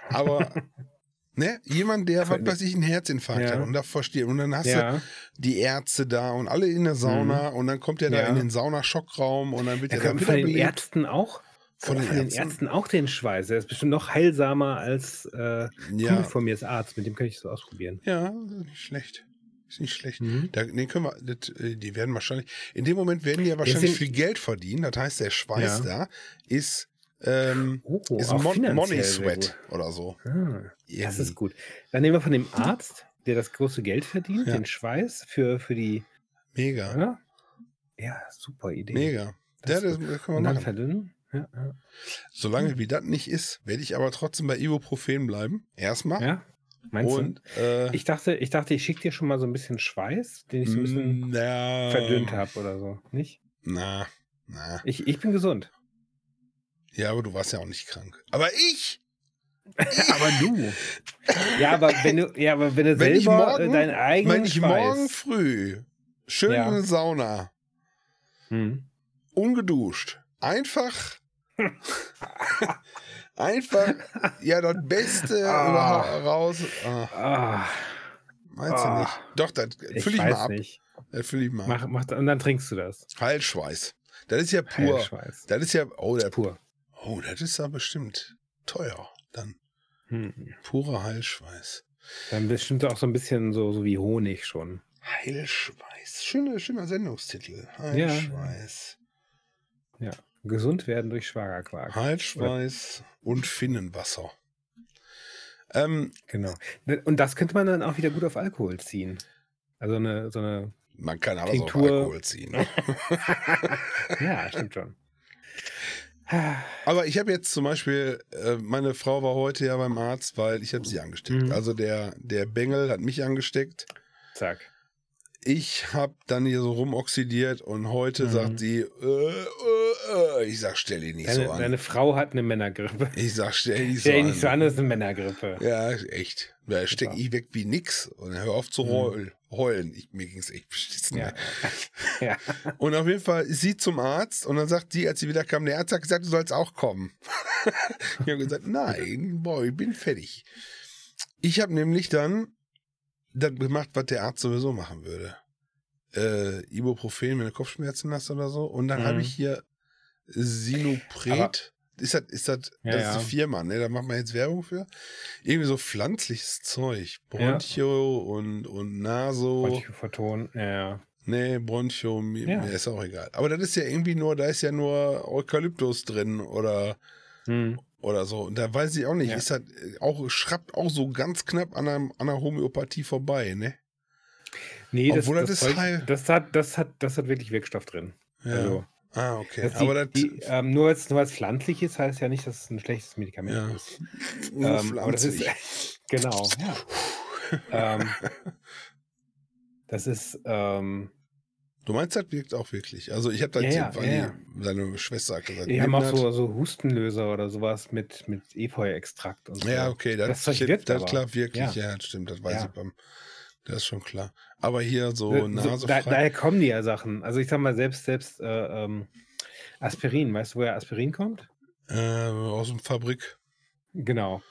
Aber Ne? Jemand, der, was weiß ich, einen Herzinfarkt Ja. hat und davor steht. Und dann hast du Ja, die Ärzte da und alle in der Sauna und dann kommt er da Ja. in den Saunaschockraum und dann wird er da kommt von den. Ärzten auch. Von den von den Ärzten? Ärzten auch den Schweiß. Der ist bestimmt noch heilsamer als äh, Ja, von mir ist Arzt. Mit dem kann ich das ausprobieren. ja, nicht schlecht. Ist nicht schlecht. Mhm. Da, den können wir, das, äh, die werden wahrscheinlich, in dem Moment werden die ja wahrscheinlich sind- viel Geld verdienen. Das heißt, der Schweiß Ja. da ist, ähm, Oh, ist Mon Money Sweat oder so. Ah, das ist gut. Dann nehmen wir von dem Arzt, der das große Geld verdient, Ja. den Schweiß für, für die. Mega, Ja, ja super Idee. mega. Das das, das können wir machen. verdünnen. Ja, ja. Solange wie das nicht ist, werde ich aber trotzdem bei Ibuprofen bleiben. Erstmal. ja? Meinst Und äh, du? Ich dachte, ich dachte, ich schicke dir schon mal so ein bisschen Schweiß, den ich so ein bisschen na, verdünnt habe oder so. Nicht? Na, na. Ich, ich bin gesund. Ja, aber du warst ja auch nicht krank. Aber ich, Aber du. Ja, aber wenn du, ja, aber wenn du Wenn ich selber morgen- äh, deinen eigenen wenn ich Schweiß. morgen früh schön Ja. in der Sauna, Hm. ungeduscht, einfach, einfach, ja, das Beste Ah. raus. Ah, Ah, meinst du Ah. nicht? Doch, das ich fülle ich mal ab. nicht. Das fülle ich mal ab. Mach, mach, und dann trinkst du das. Heilschweiß. Das ist ja pur. Heilschweiß. Das ist ja, oh, der, Pur. oh, das ist ja bestimmt teuer. Dann Hm. purer Heilschweiß. Dann bestimmt auch so ein bisschen so, so wie Honig schon. Heilschweiß. Schöner, schöner Sendungstitel. Heilschweiß. Gesund werden durch Schwagerquark. Heilschweiß und Finnenwasser. Ähm, Genau. Und das könnte man dann auch wieder gut auf Alkohol ziehen. Also eine, so eine. man kann auf Tinktur. Alkohol ziehen. Ja, stimmt schon. Aber ich habe jetzt zum Beispiel, äh, meine Frau war heute ja beim Arzt, weil ich habe sie angesteckt. Mhm. Also der, der Bengel hat mich angesteckt. Zack. Ich habe dann hier so rumoxidiert und heute Mhm. sagt sie, äh, äh, äh. ich sag, stell dich nicht Deine, so an. deine Frau hat eine Männergrippe. Ich sag, stell dich so Stell dich an. nicht so an, das ist eine Männergrippe. Ja, echt. Da steck Super. ich weg wie nix und hör auf zu Mhm. heul- heulen. Ich, mir ging's echt beschissen. Ja. ja. Und auf jeden Fall ist sie zum Arzt und dann sagt die, als sie wieder kam, der Arzt hat gesagt, du sollst auch kommen. ich habe gesagt, nein, boah, ich bin fertig. Ich habe nämlich dann das gemacht, was der Arzt sowieso machen würde. Äh, Ibuprofen, wenn du Kopfschmerzen hast oder so. Und dann Mhm. habe ich hier Sinopret. ist das, ist das, Ja, das ja. ist die Firma, ne? Da macht man jetzt Werbung für. Irgendwie so pflanzliches Zeug. Ja. Bronchio und, und Naso. Bronchophoton, ja, ja. Nee, Bronchio, mir, Ja. ist auch egal. Aber das ist ja irgendwie nur, da ist ja nur Eukalyptus drin oder, Hm. oder so. Und da weiß ich auch nicht, Ja. ist das äh, auch, schrappt auch so ganz knapp an einer, an einer Homöopathie vorbei, ne? Nee, das, Obwohl das, das Zeug, Heil- das, hat, das, hat, das hat wirklich Wirkstoff drin. Ja. Also, ah, okay. das Aber das, die, die, ähm, nur weil es nur weil's pflanzlich ist, heißt ja nicht, dass es ein schlechtes Medikament Ja. ist. nur Ähm, aber das ist, genau, ja. ähm, das ist, ähm, Du meinst, das wirkt auch wirklich. Also ich habe da Ja, ja, weil ja, die- seine Schwester hat gesagt, die haben auch so, so Hustenlöser oder sowas mit, mit Efeu-Extrakt und so. Ja, okay, das, Das das, klar wirklich, Ja. ja, das stimmt, das weiß ich beim, das ist schon klar. Aber hier so So, nasefrei. da, daher kommen die ja Sachen. Also ich sag mal, selbst, selbst äh, ähm, Aspirin, weißt du, woher Aspirin kommt? äh, aus dem Fabrik. Genau.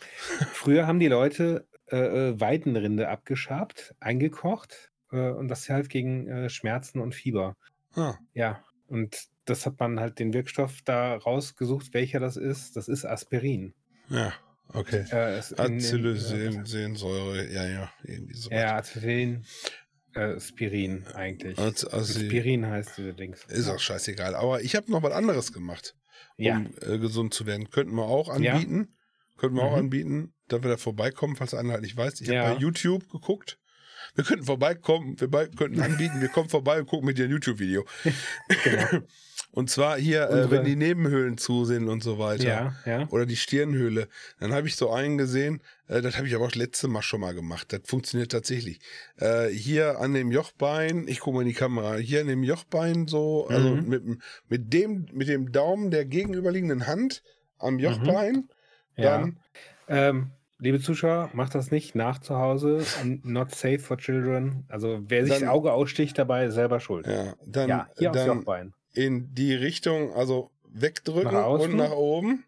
Früher haben die Leute äh, äh, Weidenrinde abgeschabt, eingekocht äh, und das halt gegen äh, Schmerzen und Fieber. Ah, Ja, und das hat man halt den Wirkstoff da rausgesucht, welcher das ist. Das ist Aspirin. ja, okay. Äh, Acetylsalicylsäure, ja, ja, irgendwie so. Ja, Aspirin, äh, Spirin eigentlich. Also, also Spirin heißt diese Dings. ist auch scheißegal. Aber ich habe noch was anderes gemacht, Ja, um äh, gesund zu werden. Könnten wir auch anbieten. Könnten wir auch Mhm. anbieten, dass wir da vorbeikommen, falls einer halt nicht weiß. Ich Ja. habe bei YouTube geguckt. Wir könnten vorbeikommen, wir könnten anbieten, wir kommen vorbei und gucken mit dir ein YouTube-Video. genau. Und zwar hier, äh, wenn die Nebenhöhlen zu sind und so weiter. Ja, ja. Oder die Stirnhöhle. Dann habe ich so einen gesehen, äh, das habe ich aber auch das letzte Mal schon mal gemacht. Das funktioniert tatsächlich. Äh, hier an dem Jochbein, ich gucke mal in die Kamera, hier an dem Jochbein so, also Mhm. mit, dem- mit, dem, mit dem Daumen der gegenüberliegenden Hand am Jochbein. ja. Dann, Ähm, liebe Zuschauer, macht das nicht nach zu Hause. Not safe for children. Also wer sich Dann- das Auge aussticht dabei, ist selber schuld. ja, dann, Ja, hier aufs dann Jochbein. In die Richtung, also wegdrücken Nach und nach oben.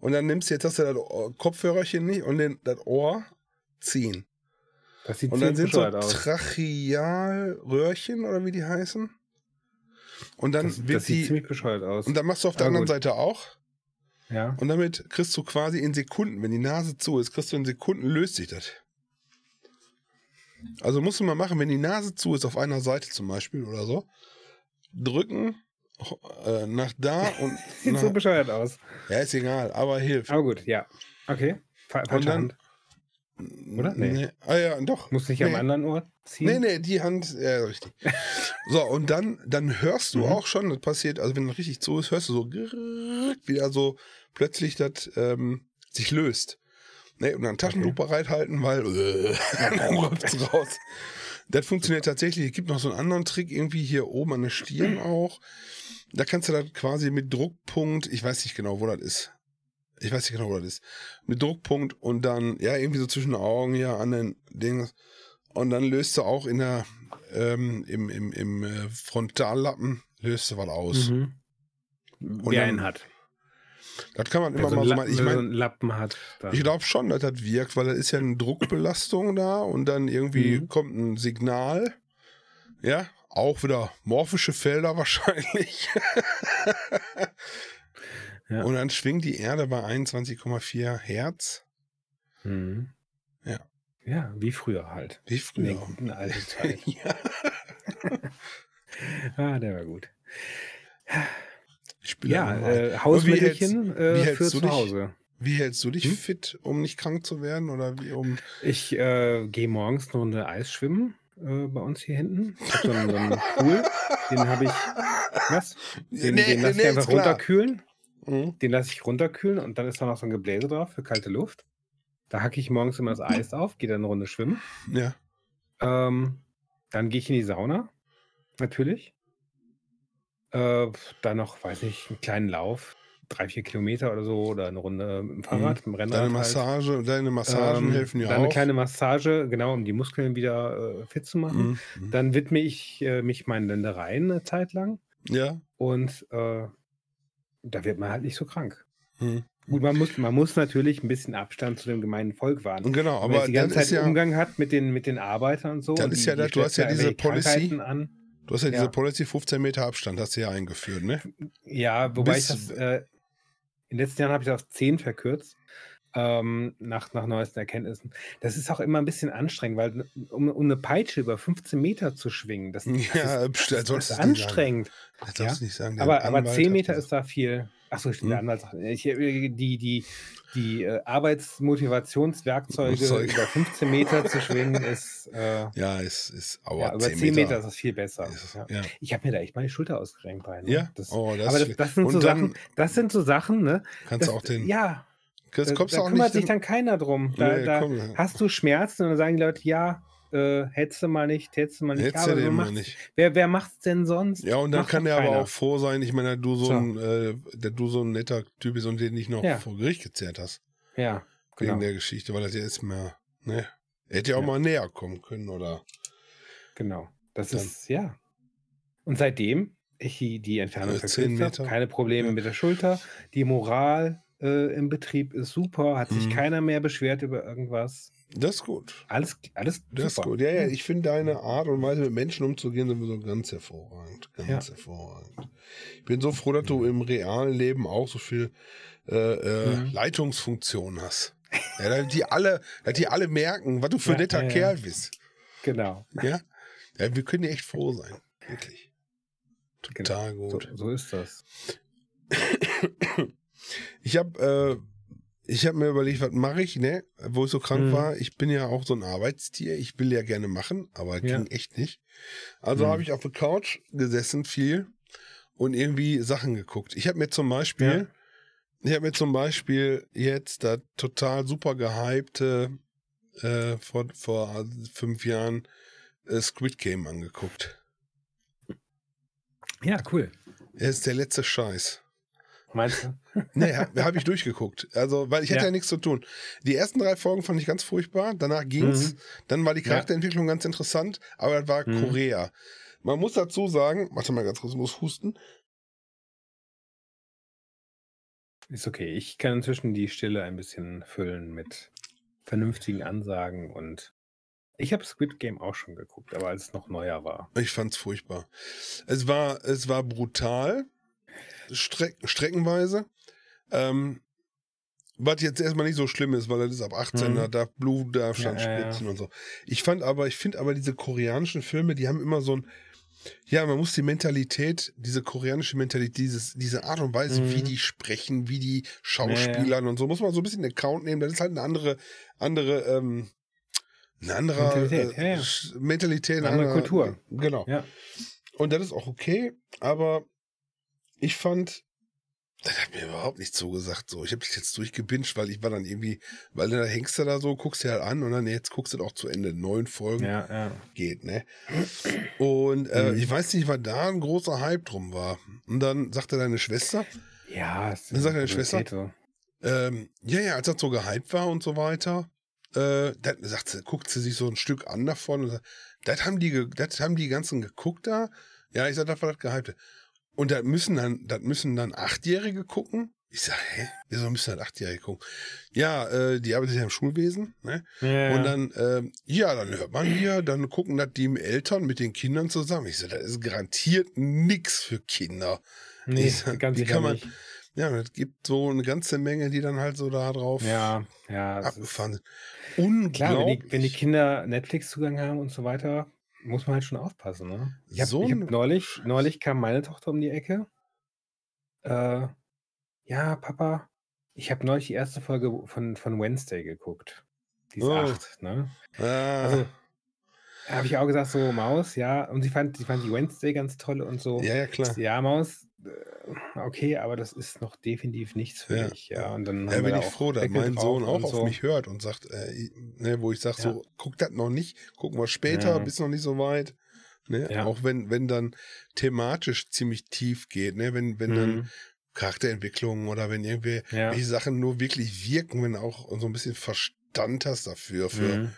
Und dann nimmst du, jetzt hast du das Kopfhörerchen nicht und den, das Ohr ziehen. Das sieht Und dann sind so. Trachealröhrchen oder wie die heißen. Und dann Das, wird das sieht die. ziemlich bescheuert aus. Und dann machst du auf der Aber anderen gut. Seite auch. ja. Und damit kriegst du quasi in Sekunden, wenn die Nase zu ist, kriegst du in Sekunden, löst sich das. Also musst du mal machen, wenn die Nase zu ist, auf einer Seite zum Beispiel oder so, drücken äh, nach da und Sieht nach, so bescheuert aus. ja, ist egal, aber hilft. Aber gut, ja. Okay. Fa falsche dann- Hand. oder? Nee. Nee. Ah ja, doch. Muss nicht Nee. am anderen Ohr ziehen. Nee, nee, die Hand, ja, richtig. So, und dann, dann hörst du Mhm. auch schon, das passiert, also wenn das richtig zu ist, hörst du so wieder so plötzlich das ähm, sich löst. Ne, und dann Taschentuch bereithalten, weil äh, dann raus. Das funktioniert tatsächlich. Es gibt noch so einen anderen Trick, irgendwie hier oben an der Stirn auch. Da kannst du das quasi mit Druckpunkt, ich weiß nicht genau, wo das ist. Ich weiß nicht genau, wo das ist. Mit Druckpunkt und dann, ja, irgendwie so zwischen den Augen hier an den Dings. Und dann löst du auch in der, ähm, im, im, im äh, Frontallappen, löst du was aus. Mhm. Und Wer dann- einen hat. Das kann man Wer immer so mal so machen. Ich wer so meine, einen Lappen hat. dann- ich glaube schon, dass das wirkt, weil da ist ja eine Druckbelastung da und dann irgendwie Mhm. kommt ein Signal. Ja, auch wieder morphische Felder wahrscheinlich. Ja. Und dann schwingt die Erde bei 21,4 Hertz. Mhm. Ja. Ja, wie früher halt. Wie In den früher. guten alten Zeiten. ja. ah, der war gut. Ich Ja, äh, Hausmittelchen wie äh, hältst für du zu dich? Hause. Wie hältst du dich Hm? fit, um nicht krank zu werden? Oder wie um. Ich äh, gehe morgens eine Runde Eis schwimmen äh, bei uns hier hinten. Ich habe so, einen- so einen Pool, den habe ich. Was? Den, den lasse ich einfach runterkühlen. Mhm. Den lasse ich runterkühlen und dann ist da noch so ein Gebläse drauf für kalte Luft. Da hacke ich morgens immer das Eis auf, gehe dann eine Runde schwimmen. Ja. Ähm, dann gehe ich in die Sauna, natürlich. Äh, dann noch, weiß nicht, einen kleinen Lauf, drei, vier Kilometer oder so, oder eine Runde mit dem Fahrrad, mit dem Rennrad. Deine halt. Massage, deine Massagen Ähm, helfen ja auch. eine kleine Massage, genau, um die Muskeln wieder äh, fit zu machen. Mhm. Dann widme ich äh, mich meinen Ländereien eine Zeit lang Ja. und äh, da wird man halt nicht so krank. Mhm. Gut, man muss, man muss natürlich ein bisschen Abstand zu dem gemeinen Volk wahren. Und Genau, Wenn man aber jetzt die ganze Zeit ja, Umgang hat mit den, mit den Arbeitern und so. Dann ist die- ja die du hast ja diese Policy. An. du hast ja, diese ja. Policy 15 Meter Abstand, hast du ja eingeführt, ne? Ja, wobei Bis- ich das, äh, in den letzten Jahren habe ich das auf 10 verkürzt, ähm, nach, nach neuesten Erkenntnissen. Das ist auch immer ein bisschen anstrengend, weil um, um eine Peitsche über 15 Meter zu schwingen, das, das Ja, ist, das, das ist nicht sagen. anstrengend. Das Ja. darfst du nicht sagen. der Aber, aber Anwalt 10 hat Meter ist da viel. Achso, stimmt, Hm. der Anwalt sagt, ich, äh, die, die, die äh, Arbeitsmotivationswerkzeuge Zeug. über 15 Meter zu schwingen, ist, äh, Ja, ist, ist aber ja, über 10 Meter, ist das viel besser. ist, Ja. ja. Ich habe mir da echt die Schulter ausgerenkt bei. Ne? Ja? Das, Oh, das aber das, das sind so dann Sachen, das sind so Sachen, ne? kannst du auch den. ja, das da, da kümmert sich dann keiner drum. Da, da komm. hast du Schmerzen und dann sagen die Leute, ja, äh, hättest du mal nicht, hättest du mal nicht. Hättest ja, aber mal macht's, nicht. Wer, wer macht's denn sonst? Ja, und dann Macht kann der aber keiner. auch froh sein. Ich meine, du so So. ein, äh, der du so ein netter Typ bist und den nicht noch Ja. vor Gericht gezerrt hast. Ja, genau. Wegen der Geschichte, weil das ja ist mehr, ne? Er hätte ja auch mal näher kommen können, oder? Genau. Das Dann- ist, ja. Und seitdem ich die, Entfernung Äh, verkürzt 10 habe, keine Probleme mit der Schulter, die Moral äh, im Betrieb ist super, hat sich Mhm. keiner mehr beschwert über irgendwas. Das ist gut. Alles, alles Das ist super. gut. Ja, ja, ich finde deine Art und Weise mit Menschen umzugehen sowieso ganz hervorragend. Ganz Ja. hervorragend. Ich bin so froh, dass du im realen Leben auch so viel äh, äh, Mhm. Leitungsfunktion hast. Ja, dass die alle, dass die alle merken, was du für ein Ja, netter ja. Kerl bist. Genau. Ja? ja, wir können dir echt froh sein. Wirklich. genau. Total So, gut. so ist das. Ich habe äh, ich habe mir überlegt, was mache ich, ne? Wo ich so krank Mhm. war. Ich bin ja auch so ein Arbeitstier. Ich will ja gerne machen, aber Ja. ging echt nicht. Also Mhm. habe ich auf der Couch gesessen viel und irgendwie Sachen geguckt. Ich habe mir zum Beispiel, ich habe mir zum Beispiel jetzt das total super gehypte äh, vor, vor fünf Jahren äh, Squid Game angeguckt. Ja, cool. Er ist der letzte Scheiß. Meinst du? Nee, habe hab ich durchgeguckt. Also, weil ich hatte ja. Ja. nichts zu tun. Die ersten drei Folgen fand ich ganz furchtbar. Danach ging's. Mhm. Dann war die Ja. Charakterentwicklung ganz interessant, aber das war Mhm. Korea. Man muss dazu sagen, warte mal ganz kurz, ich muss husten. Ist okay. Ich kann inzwischen die Stille ein bisschen füllen mit vernünftigen Ansagen und ich habe Squid Game auch schon geguckt, aber als es noch neuer war. Ich fand's furchtbar. Es war, es war brutal, streck, streckenweise. Ähm, was jetzt erstmal nicht so schlimm ist, weil das ist ab 18, Mhm. da darf Blut, darf Ja, schon ja, und so. Ich fand aber, ich finde aber diese koreanischen Filme, die haben immer so ein, ja, man muss die Mentalität, diese koreanische Mentalität, dieses, diese Art und Weise, Mhm. wie die sprechen, wie die Schauspielern und so, muss man so ein bisschen in Account nehmen. Das ist halt eine andere, andere, ähm, eine andere Mentalität, äh, Mentalität, Eine andere andere- Kultur. Genau. Und das ist auch okay, aber ich fand, das hat mir überhaupt nicht zugesagt. So, ich habe das jetzt durchgebinged, weil ich war dann irgendwie, weil da hängst du da so, guckst dir halt an und dann jetzt guckst du auch zu Ende. Neun Folgen Ja, ja. geht, ne? Und äh, Mhm. ich weiß nicht, was da ein großer Hype drum war. Und dann sagte deine Schwester, Ja, Dann sagt deine Schwester? Pubertät so. ähm, ja, ja, als das so gehypt war und so weiter, äh, dann sagt sie, guckt sie sich so ein Stück an davon und sagt, das haben die, das haben die ganzen geguckt da. Ja, ich sag, das war das Gehypte. Und das müssen dann, das müssen dann Achtjährige gucken. Ich sag, hä? Wieso müssen dann Achtjährige gucken? Ja, äh, die arbeitet ja im Schulwesen, ne? Ja, Und dann, ähm, ja, dann hört man hier, dann gucken das die Eltern mit den Kindern zusammen. Ich sag, das ist garantiert nix für Kinder. nee, sag, ganz sicher kann man- nicht. Ja, es gibt so eine ganze Menge, die dann halt so da drauf Ja, ja. abgefahren sind. Unglaublich. Klar, wenn die, wenn die Kinder Netflix-Zugang haben und so weiter, muss man halt schon aufpassen. Ne? Ich habe So hab neulich, neulich kam meine Tochter um die Ecke. Äh, ja, Papa, ich habe neulich die erste Folge von, von Wednesday geguckt. Die ist Oh. acht, ne? Ah, Also, habe ich auch gesagt, so Maus, ja. Und sie fand, sie fand die Wednesday ganz toll und so. ja, ja, klar. Ja, Maus, okay, aber das ist noch definitiv nichts für Ja, dich, ja. Und dann Ja, bin ich froh, dass mein Sohn auch und auf so. mich hört und sagt, äh, ne, wo ich sage, Ja. so, guck das noch nicht, gucken wir später, Ja. bist noch nicht so weit. Ne? Auch wenn, wenn dann thematisch ziemlich tief geht, ne? wenn, wenn dann Mhm. Charakterentwicklungen oder wenn irgendwie welche Sachen nur wirklich wirken, wenn auch so ein bisschen Verstand hast dafür, für, Mhm.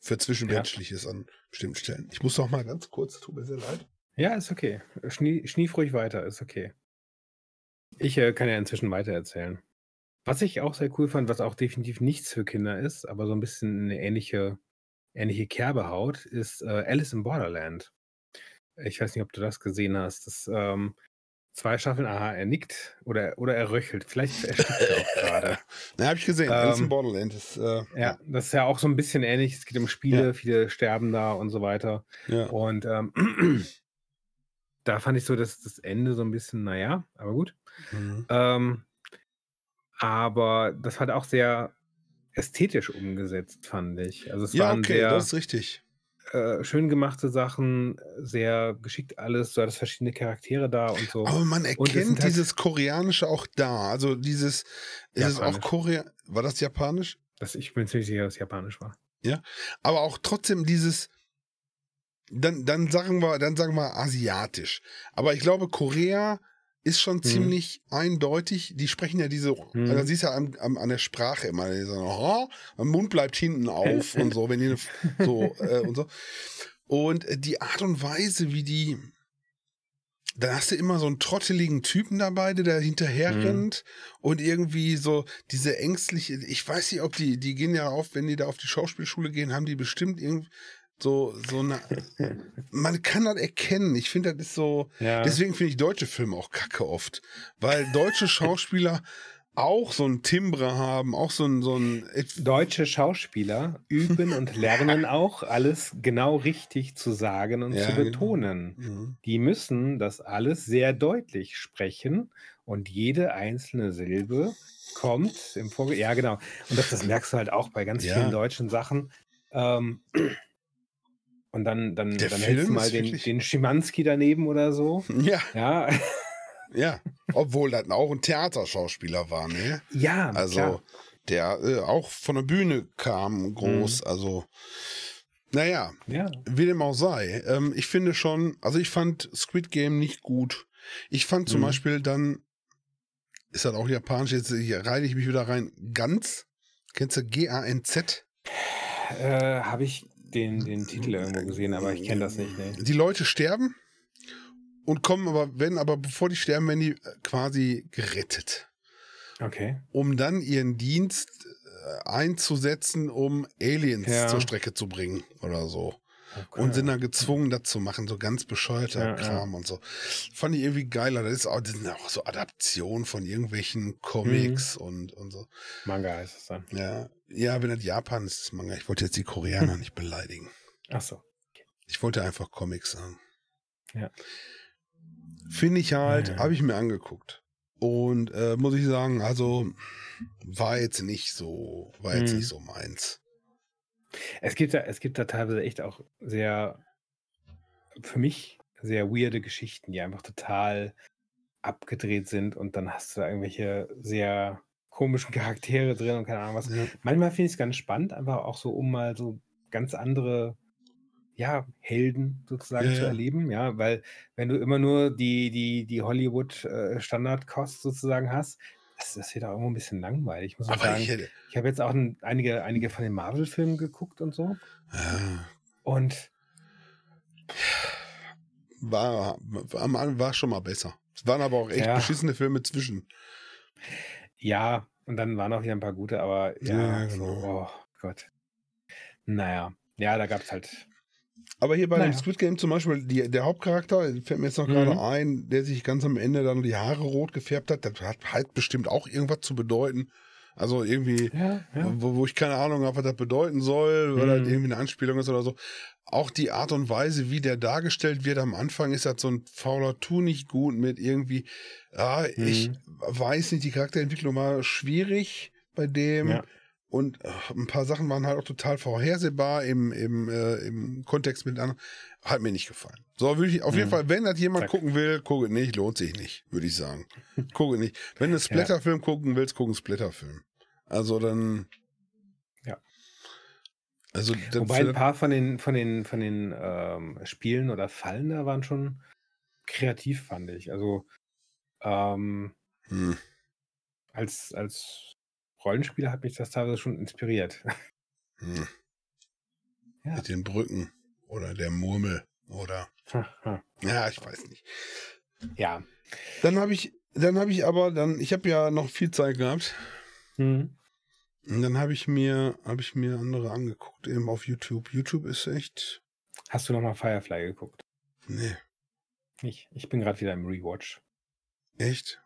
für Zwischenmenschliches an bestimmten Stellen. Ich muss doch mal ganz kurz, tut mir sehr leid. Ja, ist okay. Schnie, schnief ruhig weiter, ist okay. Ich äh, kann ja inzwischen weiter erzählen. Was ich auch sehr cool fand, was auch definitiv nichts für Kinder ist, aber so ein bisschen eine ähnliche, ähnliche Kerbe haut, ist äh, Alice in Borderland. Ich weiß nicht, ob du das gesehen hast. Das, ähm, zwei Staffeln, aha, er nickt oder, oder er röchelt. Vielleicht erstickt er auch gerade. Na, habe ich gesehen. Alice in Ähm, Borderland ist, äh, Ja, das ist ja auch so ein bisschen ähnlich. Es geht um Spiele, viele sterben da und so weiter. ja. Und ähm, da fand ich so dass das Ende so ein bisschen, naja, aber gut. Mhm. Ähm, aber das hat auch sehr ästhetisch umgesetzt, fand ich. Also es Ja, waren okay, sehr das ist richtig. äh, schön gemachte Sachen, sehr geschickt alles. Du hattest verschiedene Charaktere da und so. Aber man erkennt halt- dieses Koreanische auch da. Also dieses, ist es auch. Korea, war das Japanisch? Das, ich bin ziemlich sicher, dass es japanisch war. Aber auch trotzdem dieses, dann, dann sagen wir, dann sagen wir asiatisch. Aber ich glaube, Korea ist schon ziemlich eindeutig. Die sprechen ja diese, Mhm. also siehst ja an, an, an der Sprache immer, die sagen, mein Mund bleibt hinten auf und so, wenn die so äh, und so. Und äh, die Art und Weise, wie die, dann hast du immer so einen trotteligen Typen dabei, der da hinterher Mhm. rennt und irgendwie so diese ängstliche, ich weiß nicht, ob die, die gehen ja auf, wenn die da auf die Schauspielschule gehen, haben die bestimmt irgendwie so, so eine, man kann das erkennen. Ich finde, das ist so, Ja. deswegen finde ich deutsche Filme auch kacke oft, weil deutsche Schauspieler auch so ein Timbre haben, auch so ein, so ein, Deutsche Schauspieler üben und lernen auch, alles genau richtig zu sagen und Ja, zu genau. betonen. Mhm. Die müssen das alles sehr deutlich sprechen und jede einzelne Silbe kommt im Vorge... Ja, genau. Und das, das merkst du halt auch bei ganz Ja. vielen deutschen Sachen. Ähm, und dann, dann, Der dann hältst du mal den, wirklich- den Schimanski daneben oder so. ja, Ja, ja. Obwohl das auch ein Theaterschauspieler war, ne? ja, Also, klar. der äh, auch von der Bühne kam, groß, also, naja, Ja. wie dem auch sei. Ähm, ich finde schon, also ich fand Squid Game nicht gut. Ich fand zum Mhm. Beispiel dann, ist das auch japanisch, jetzt hier reite ich mich wieder rein, Ganz. Kennst du G-A-N-Z? Äh, Habe ich den, den Titel irgendwo gesehen, aber ich kenne das nicht. Nee. Die Leute sterben und kommen aber, werden aber, bevor die sterben, werden die äh, quasi gerettet. Okay. um dann ihren Dienst äh, einzusetzen, um Aliens Ja. zur Strecke zu bringen oder so. Okay. Und sind dann gezwungen, das zu machen, so ganz bescheuerter Ja, ja. Kram und so. Fand ich irgendwie geiler. Das ist auch, das sind auch so Adaptionen von irgendwelchen Comics Mhm. und, und so. Manga heißt es dann. Ja, ja, wenn das Japan ist, es Manga. Ich wollte jetzt die Koreaner nicht beleidigen. Ach so. Ich wollte einfach Comics sagen. Ja. Finde ich halt, Ja. habe ich mir angeguckt. Und äh, muss ich sagen, also war jetzt nicht so, war jetzt Mhm. nicht so meins. Es gibt da, es gibt da teilweise echt auch sehr, für mich sehr weirde Geschichten, die einfach total abgedreht sind und dann hast du da irgendwelche sehr komischen Charaktere drin und keine Ahnung was. Ja. Manchmal finde ich es ganz spannend, einfach auch so, um mal so ganz andere, ja, Helden sozusagen Ja, zu ja. erleben, ja, weil wenn du immer nur die, die, die Hollywood-Standard-Kost sozusagen hast, das, das wird auch irgendwo ein bisschen langweilig, muss man Aber sagen. ich hätte, Ich habe jetzt auch ein, einige, einige von den Marvel-Filmen geguckt und so. ja, Und war, war, war schon mal besser. Es waren aber auch echt Ja. beschissene Filme zwischen. ja, und dann waren auch wieder ein paar gute, aber ja, Ja, so, genau. oh Gott. Naja, ja, da gab es halt. Aber hier bei dem Naja. Squid Game zum Beispiel, die, der Hauptcharakter, fällt mir jetzt noch Mhm. gerade ein, der sich ganz am Ende dann die Haare rot gefärbt hat, das hat halt bestimmt auch irgendwas zu bedeuten. Also irgendwie, Ja, ja. wo, wo ich keine Ahnung habe, was das bedeuten soll, weil das Mhm. irgendwie eine Anspielung ist oder so. Auch die Art und Weise, wie der dargestellt wird am Anfang, ist das so ein fauler Tu nicht gut mit irgendwie, ja, ich Mhm. weiß nicht, die Charakterentwicklung war schwierig bei dem. Ja. Und äh, ein paar Sachen waren halt auch total vorhersehbar im, im, äh, im Kontext mit anderen. Hat mir nicht gefallen. So, würde ich auf jeden Mhm. Fall, wenn das jemand Zack. gucken will, gucke nicht, lohnt sich nicht, würde ich sagen. gucke nicht. Wenn du Splatterfilm gucken willst, guck einen Splatterfilm. Also dann. Ja. Also dann Wobei ein paar von den, von den, von den ähm, Spielen oder Fallen da waren schon kreativ, fand ich. Also ähm, hm. als, als Rollenspieler hat mich das teilweise schon inspiriert. Hm. Ja. Mit den Brücken oder der Murmel oder. Ja, ich weiß nicht. ja. Dann habe ich, dann habe ich aber, dann, ich habe ja noch viel Zeit gehabt. Mhm. Und dann habe ich mir, habe ich mir andere angeguckt, eben auf YouTube. YouTube ist echt, Hast du noch mal Firefly geguckt? nee, Ich, ich bin gerade wieder im Rewatch. echt.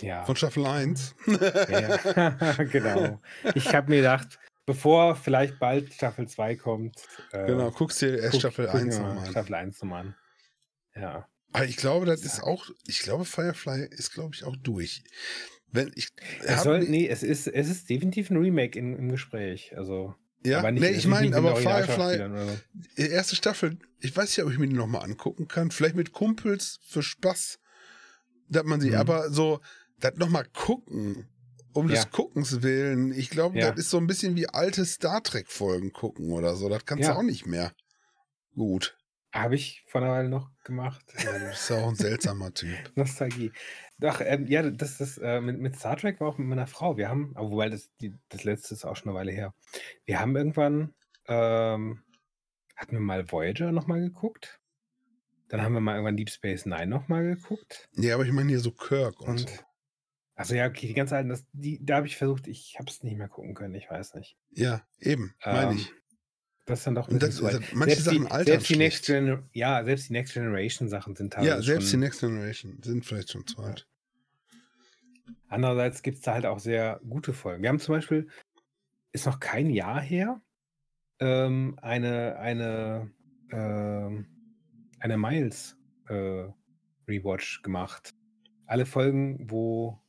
Ja. Von Staffel 1. ja, ja. genau. Ich habe mir gedacht, bevor vielleicht bald Staffel 2 kommt, äh, genau, guckst dir erst guck- Staffel guck mir 1 mal nochmal an. Staffel 1 nochmal an. Ja. Aber ich glaube, das ist auch, ich glaube, Firefly ist, glaube ich, auch durch. Wenn ich, Es soll, nee, es ist, es ist definitiv ein Remake in, im Gespräch. Also, ja, aber nicht, nee, ich nicht meine, aber Firefly, so. erste Staffel, ich weiß ja, ob ich mir die nochmal angucken kann. Vielleicht mit Kumpels für Spaß, dass man sie, Mhm. aber so, das nochmal gucken, um Ja. des Guckens willen. Ich glaube, Ja. das ist so ein bisschen wie alte Star Trek-Folgen gucken oder so. Das kannst Ja. du auch nicht mehr. Gut. Habe ich vor einer Weile noch gemacht. Ja, du bist ja auch ein seltsamer Typ. Nostalgie. Doch, ähm, ja, das, das äh, mit, mit Star Trek war auch mit meiner Frau. Wir haben, aber wobei das, die, das letzte ist auch schon eine Weile her. Wir haben irgendwann, ähm, hatten wir mal Voyager nochmal geguckt. Dann haben wir mal irgendwann Deep Space Nine nochmal geguckt. Ja, aber ich meine hier so Kirk und, Und, so. Also ja, okay, die ganz alten, das, die, da habe ich versucht, ich habe es nicht mehr gucken können, ich weiß nicht. Ja, eben, meine Ähm, ich. Das ist dann doch ein das, das, alt. manche selbst Sachen die, altern selbst die. Next Gen ja, selbst die Next Generation Sachen sind teilweise Ja, selbst die schon, Next Generation sind vielleicht schon zu alt. Andererseits gibt es da halt auch sehr gute Folgen. Wir haben zum Beispiel, ist noch kein Jahr her, ähm, eine, eine, ähm, eine Miles äh, Rewatch gemacht. Alle Folgen, wo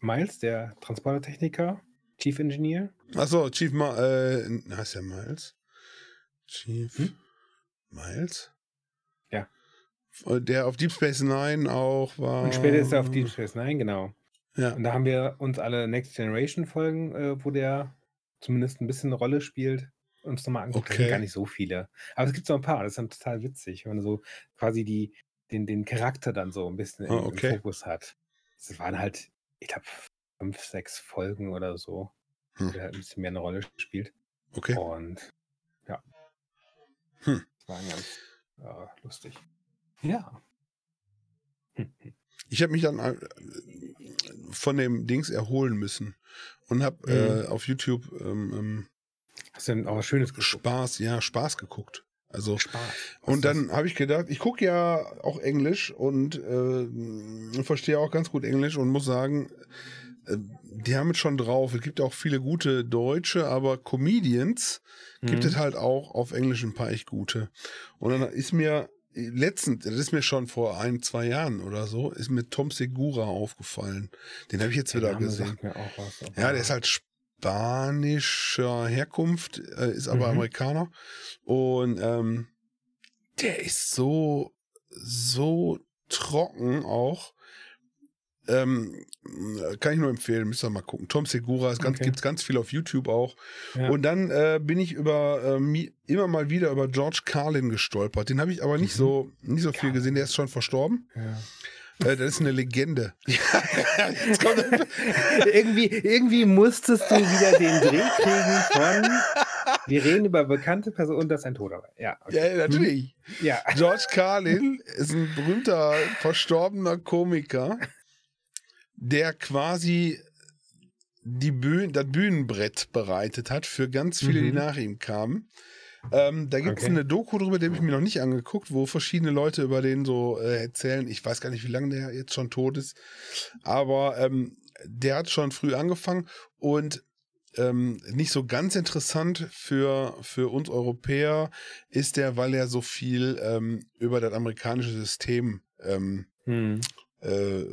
Miles, der Transportertechniker, Chief Engineer, Achso, Chief Ma äh, heißt der Miles? Chief Hm? Miles? Ja. Der auf Deep Space Nine auch war. und später ist er auf Deep Space Nine, genau. Ja. Und da haben wir uns alle Next Generation Folgen, äh, wo der zumindest ein bisschen eine Rolle spielt, uns nochmal angeguckt. Das sind Okay. gar nicht so viele. Aber es gibt so ein paar, das ist dann total witzig, wenn man so quasi die, den, den Charakter dann so ein bisschen im, Ah, okay. im Fokus hat. Das waren halt, ich glaube, fünf, sechs Folgen oder so, Hm. der halt ein bisschen mehr eine Rolle spielt. Okay. Und ja. Hm. Das war ganz äh, lustig. Ja. Hm. ich habe mich dann äh, von dem Dings erholen müssen und habe äh, auf YouTube ähm, ähm, Hast du denn auch was Schönes geguckt? Spaß, ja, Spaß geguckt. Also Spaß. Und dann habe ich gedacht, ich gucke ja auch Englisch und äh, verstehe auch ganz gut Englisch und muss sagen, äh, die haben es schon drauf. Es gibt auch viele gute Deutsche, aber Comedians gibt Mhm. es halt auch auf Englisch ein paar echt gute. Und dann ist mir letztens, das ist mir schon vor ein, zwei Jahren oder so, ist mir Tom Segura aufgefallen. Den habe ich jetzt Der wieder Name gesehen. sagt mir auch was. Ja, der ist halt spanischer Herkunft, äh, ist aber Mhm. Amerikaner. Und ähm, der ist so, so trocken auch. Ähm, kann ich nur empfehlen, müsst ihr mal gucken. Tom Segura, es ganz, Okay. gibt's ganz viel auf YouTube auch. Ja. Und dann äh, bin ich über äh, immer mal wieder über George Carlin gestolpert. Den habe ich aber nicht Mhm. so nicht so viel gesehen. Der ist schon verstorben. Ja. Äh, das ist eine Legende. Irgendwie, irgendwie musstest du wieder den Dreh kriegen von wir reden über bekannte Personen und das ist ein Toter. Ja, okay. ja, natürlich. ja. George Carlin ist ein berühmter, verstorbener Komiker, der quasi die Bühnen, das Bühnenbrett bereitet hat für ganz viele, die Mhm. nach ihm kamen. Ähm, da gibt es Okay. eine Doku drüber, die habe ich mir noch nicht angeguckt, wo verschiedene Leute über den so äh, erzählen. Ich weiß gar nicht, wie lange der jetzt schon tot ist. Aber ähm, der hat schon früh angefangen und ähm, nicht so ganz interessant für, für uns Europäer ist der, weil er so viel ähm, über das amerikanische System ähm, Hm. äh,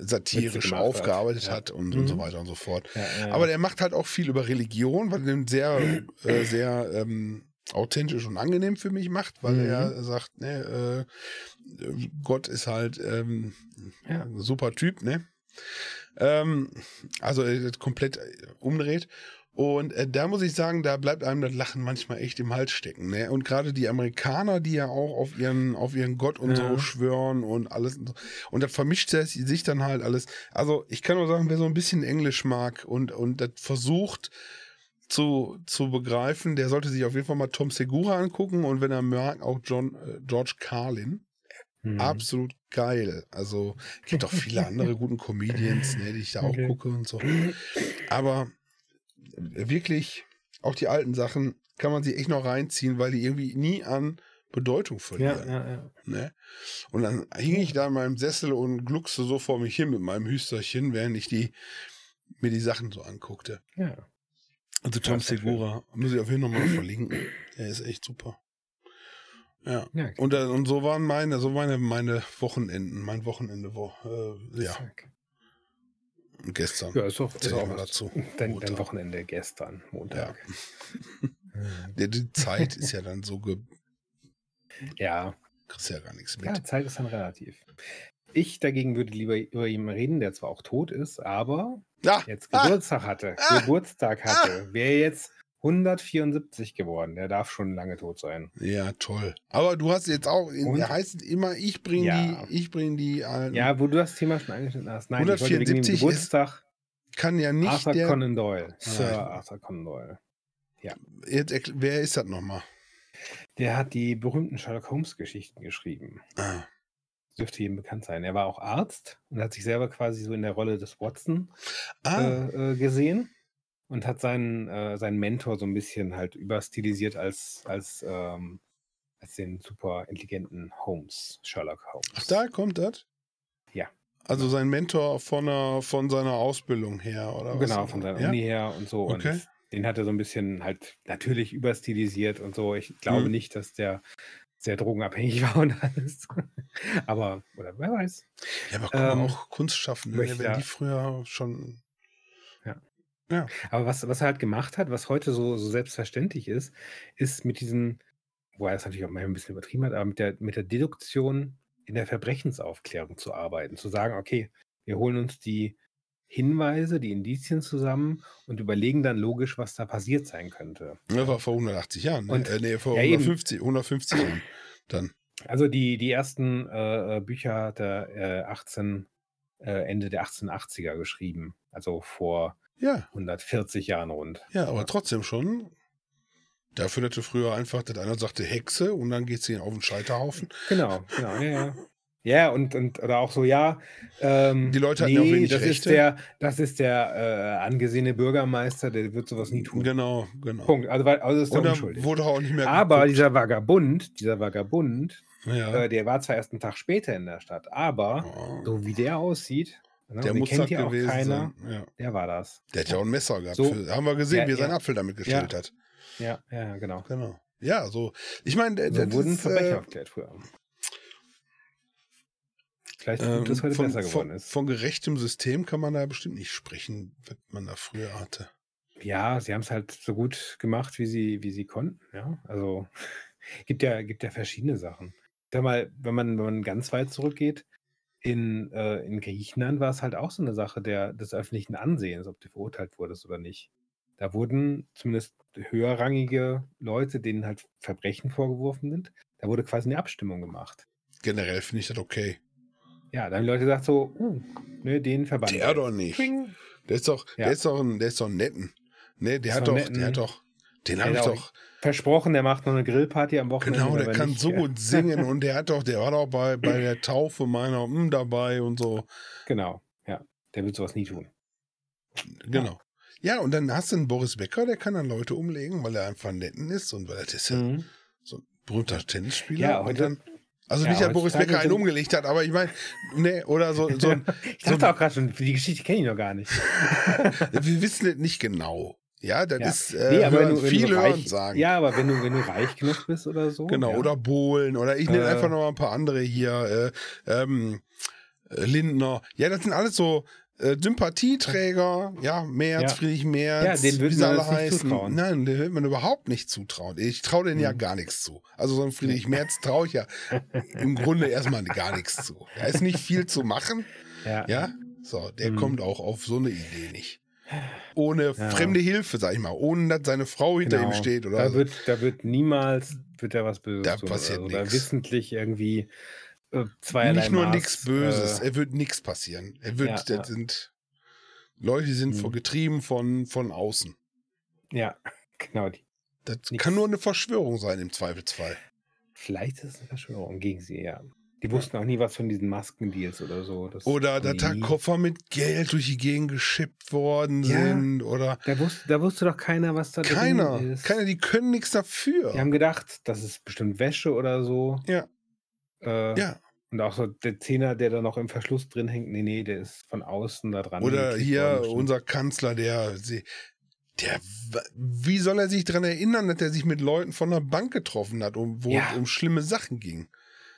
satirisch hat. aufgearbeitet Ja. hat und, und so Mhm. weiter und so fort. Ja, ja, Aber der macht halt auch viel über Religion, er den sehr, äh, sehr ähm, authentisch und angenehm für mich macht, weil Mhm. er sagt, ne, äh, Gott ist halt ähm, Ja. ein super Typ, ne? Ähm, also hat komplett umdreht. Und äh, da muss ich sagen, da bleibt einem das Lachen manchmal echt im Hals stecken. Ne? Und gerade die Amerikaner, die ja auch auf ihren, auf ihren Gott und Ja. so schwören und alles. Und, so. und das vermischt sich dann halt alles. Also ich kann nur sagen, wer so ein bisschen Englisch mag und, und das versucht zu, zu begreifen, der sollte sich auf jeden Fall mal Tom Segura angucken und wenn er mag, auch John, äh, George Carlin. Hm. Absolut geil. Also gibt auch viele andere guten Comedians, ne, die ich da auch Okay. gucke und so. Aber wirklich, auch die alten Sachen kann man sich echt noch reinziehen, weil die irgendwie nie an Bedeutung Ja, verlieren. ja, ja. Ne? Und dann hing ich da in meinem Sessel und gluckste so vor mich hin mit meinem Hüsterchen, während ich die, mir die Sachen so anguckte. ja. Also Tom Ja. Segura, muss ich auf jeden Fall nochmal verlinken. Der ist echt super. Ja. ja Und, äh, und so waren meine, so meine, meine Wochenenden, mein Wochenende war, äh, ja, zack. Gestern. Ja, ist doch, ist auch dazu. Dein, dein. Wochenende gestern, Montag. Hm. Die, die Zeit ist ja dann so, ge Ja, kriegst ja gar nichts mit. ja, Zeit ist dann relativ. Ich dagegen würde lieber über jemanden reden, der zwar auch tot ist, aber Ja, jetzt Ah! Geburtstag hatte. Ah! Geburtstag hatte. Wäre jetzt 174 geworden. Der darf schon lange tot sein. ja, toll. Aber du hast jetzt auch, Und? er heißt immer, ich bringe Ja. die, ich bringe die, alten. Ja, wo du das Thema schon angeschnitten hast. Nein, ich wollte wegen dem 174 ist Geburtstag kann ja nicht Arthur der, Conan Doyle. Sir Nein. Arthur Conan Doyle. jetzt, erkl- wer ist das nochmal? Der hat die berühmten Sherlock Holmes Geschichten geschrieben. Ah, Dürfte jedem bekannt sein. Er war auch Arzt und hat sich selber quasi so in der Rolle des Watson ah äh, äh, gesehen und hat seinen, äh, seinen Mentor so ein bisschen halt überstilisiert als, als, ähm, als den super intelligenten Holmes, Sherlock Holmes. ach, da kommt das? Ja. Also sein Mentor von, der, von seiner Ausbildung her, oder was? Genau, von seiner ja? Uni her und so. Okay. Und den hat er so ein bisschen halt natürlich überstilisiert und so. Ich glaube Mhm. nicht, dass der sehr drogenabhängig war und alles. Aber, oder wer weiß. Ja, aber guck mal, Ähm, auch Kunstschaffende, ne, wenn die früher schon. Aber was, was er halt gemacht hat, was heute so, so selbstverständlich ist, ist mit diesen, wo er das natürlich auch manchmal ein bisschen übertrieben hat, aber mit der, mit der Deduktion in der Verbrechensaufklärung zu arbeiten. Zu sagen, okay, wir holen uns die Hinweise, die Indizien zusammen und überlegen dann logisch, was da passiert sein könnte. Ne, war vor 180 Jahren, ne? Und- äh, nee, vor ja, eben. 150, 150 Jahren. Dann. Also die, die ersten äh, äh, Bücher hat er äh, 18, äh, Ende der 1880er geschrieben. Also vor Ja, 140 Jahren rund. ja, aber trotzdem schon. Dafür hatte früher einfach, dass einer sagte Hexe und dann geht sie auf den Scheiterhaufen. Genau, genau, ja, ja. Ja, und, und oder auch so, ja, ähm, Die Leute hatten ja auch wenig das ist Rechte. der, das ist der äh, angesehene Bürgermeister, der wird sowas nie tun. Genau, genau. Punkt. Also, also ist er dann unschuldig. wurde auch nicht mehr Aber geguckt. dieser Vagabund, dieser Vagabund, ja. äh, der war zwar erst einen Tag später in der Stadt, aber Oh, so wie der aussieht, ne, der muss kennt das ja auch gewesen keiner. Ja. der war das. Der hat ja auch ein Messer gehabt. So. Für, haben wir gesehen, Ja, wie er seinen. Apfel damit gestellt hat. Ja, ja, genau. Genau. Ja, so. Ich meine, So das wurden ist, Verbrecher äh, aufgeklärt früher. Vielleicht ähm, dass heute von, besser geworden von, ist. von gerechtem System kann man da bestimmt nicht sprechen, was man da früher hatte. Ja, sie haben es halt so gut gemacht, wie sie, wie sie konnten. Ja, also gibt ja, gibt ja verschiedene Sachen. Sag mal, wenn man, wenn man ganz weit zurückgeht, in, äh, in Griechenland war es halt auch so eine Sache der, des öffentlichen Ansehens, ob du verurteilt wurdest oder nicht. Da wurden zumindest höherrangige Leute, denen halt Verbrechen vorgeworfen sind, da wurde quasi eine Abstimmung gemacht. Generell finde ich das okay. Ja, da haben die Leute gesagt so, uh, ne, den verbannen wir Der jetzt. doch nicht. Der ist doch, Ja. der ist doch ein, der ist doch ein netten. Ne, der Ist hat doch netten. der hat doch, den habe ich doch, Versprochen, der macht noch eine Grillparty am Wochenende. genau, der kann nicht, so gut singen und der hat doch, der war doch bei, bei der Taufe meiner mm, dabei und so. Genau, ja. Der wird sowas nie tun. Genau. Ja, und dann hast du einen Boris Becker, der kann dann Leute umlegen, weil er einfach ein netten ist und weil er das ist ja Mhm. so ein berühmter Tennisspieler. Ja, heute- dann, also ja, nicht, dass Boris Becker einen umgelegt hat, aber ich meine, ne, oder so, so ein, Ich dachte auch gerade schon, die Geschichte kenne ich noch gar nicht. wir wissen es nicht genau. Ja, das Ja. ist äh, Nee, aber wenn du, wenn viel du hören reich, sagen. Ja, aber wenn du, wenn du reich genug bist oder so. Genau, ja. oder Bohlen oder ich nenne Äh. einfach noch mal ein paar andere hier, äh, ähm, äh, Lindner. Ja, das sind alles so äh, Sympathieträger, ja, Merz, Ja. Friedrich Merz, Ja, wie würde man alle heißen. zutrauen. Nein, den wird man überhaupt nicht zutrauen. Ich traue denen ja Mhm. gar nichts zu. Also so ein Friedrich Merz traue ich ja im Grunde erstmal gar nichts zu. Da ist nicht viel zu machen, Ja. ja. So, der Mhm. kommt auch auf so eine Idee nicht. Ohne Ja. fremde Hilfe, sag ich mal, ohne dass seine Frau hinter Genau. ihm steht oder da wird, da wird niemals wird da was Böses Da tun passiert oder, oder wissentlich irgendwie äh, zweierlei Nicht nur nichts Böses, Äh, er wird nichts passieren. Er wird, Ja, das ja. sind Leute, die sind vor- getrieben von, von außen. ja, genau. Die, Das Nix. kann nur eine Verschwörung sein im Zweifelsfall. vielleicht ist es eine Verschwörung gegen sie, ja. Die wussten auch nie was von diesen Maskendeals oder so. Das Oder dass da Koffer mit Geld durch die Gegend geschippt worden Ja. sind. Oder Da wusste, da wusste doch keiner, was da keiner. drin ist. Keiner, die können nichts dafür. Die haben gedacht, das ist bestimmt Wäsche oder so. Ja. Äh, ja. Und auch so der Zehner, der da noch im Verschluss drin hängt, nee, nee, der ist von außen da dran. Oder hier unser Kanzler, der, der, wie soll er sich daran erinnern, dass er sich mit Leuten von der Bank getroffen hat, um, wo Ja. es um schlimme Sachen ging?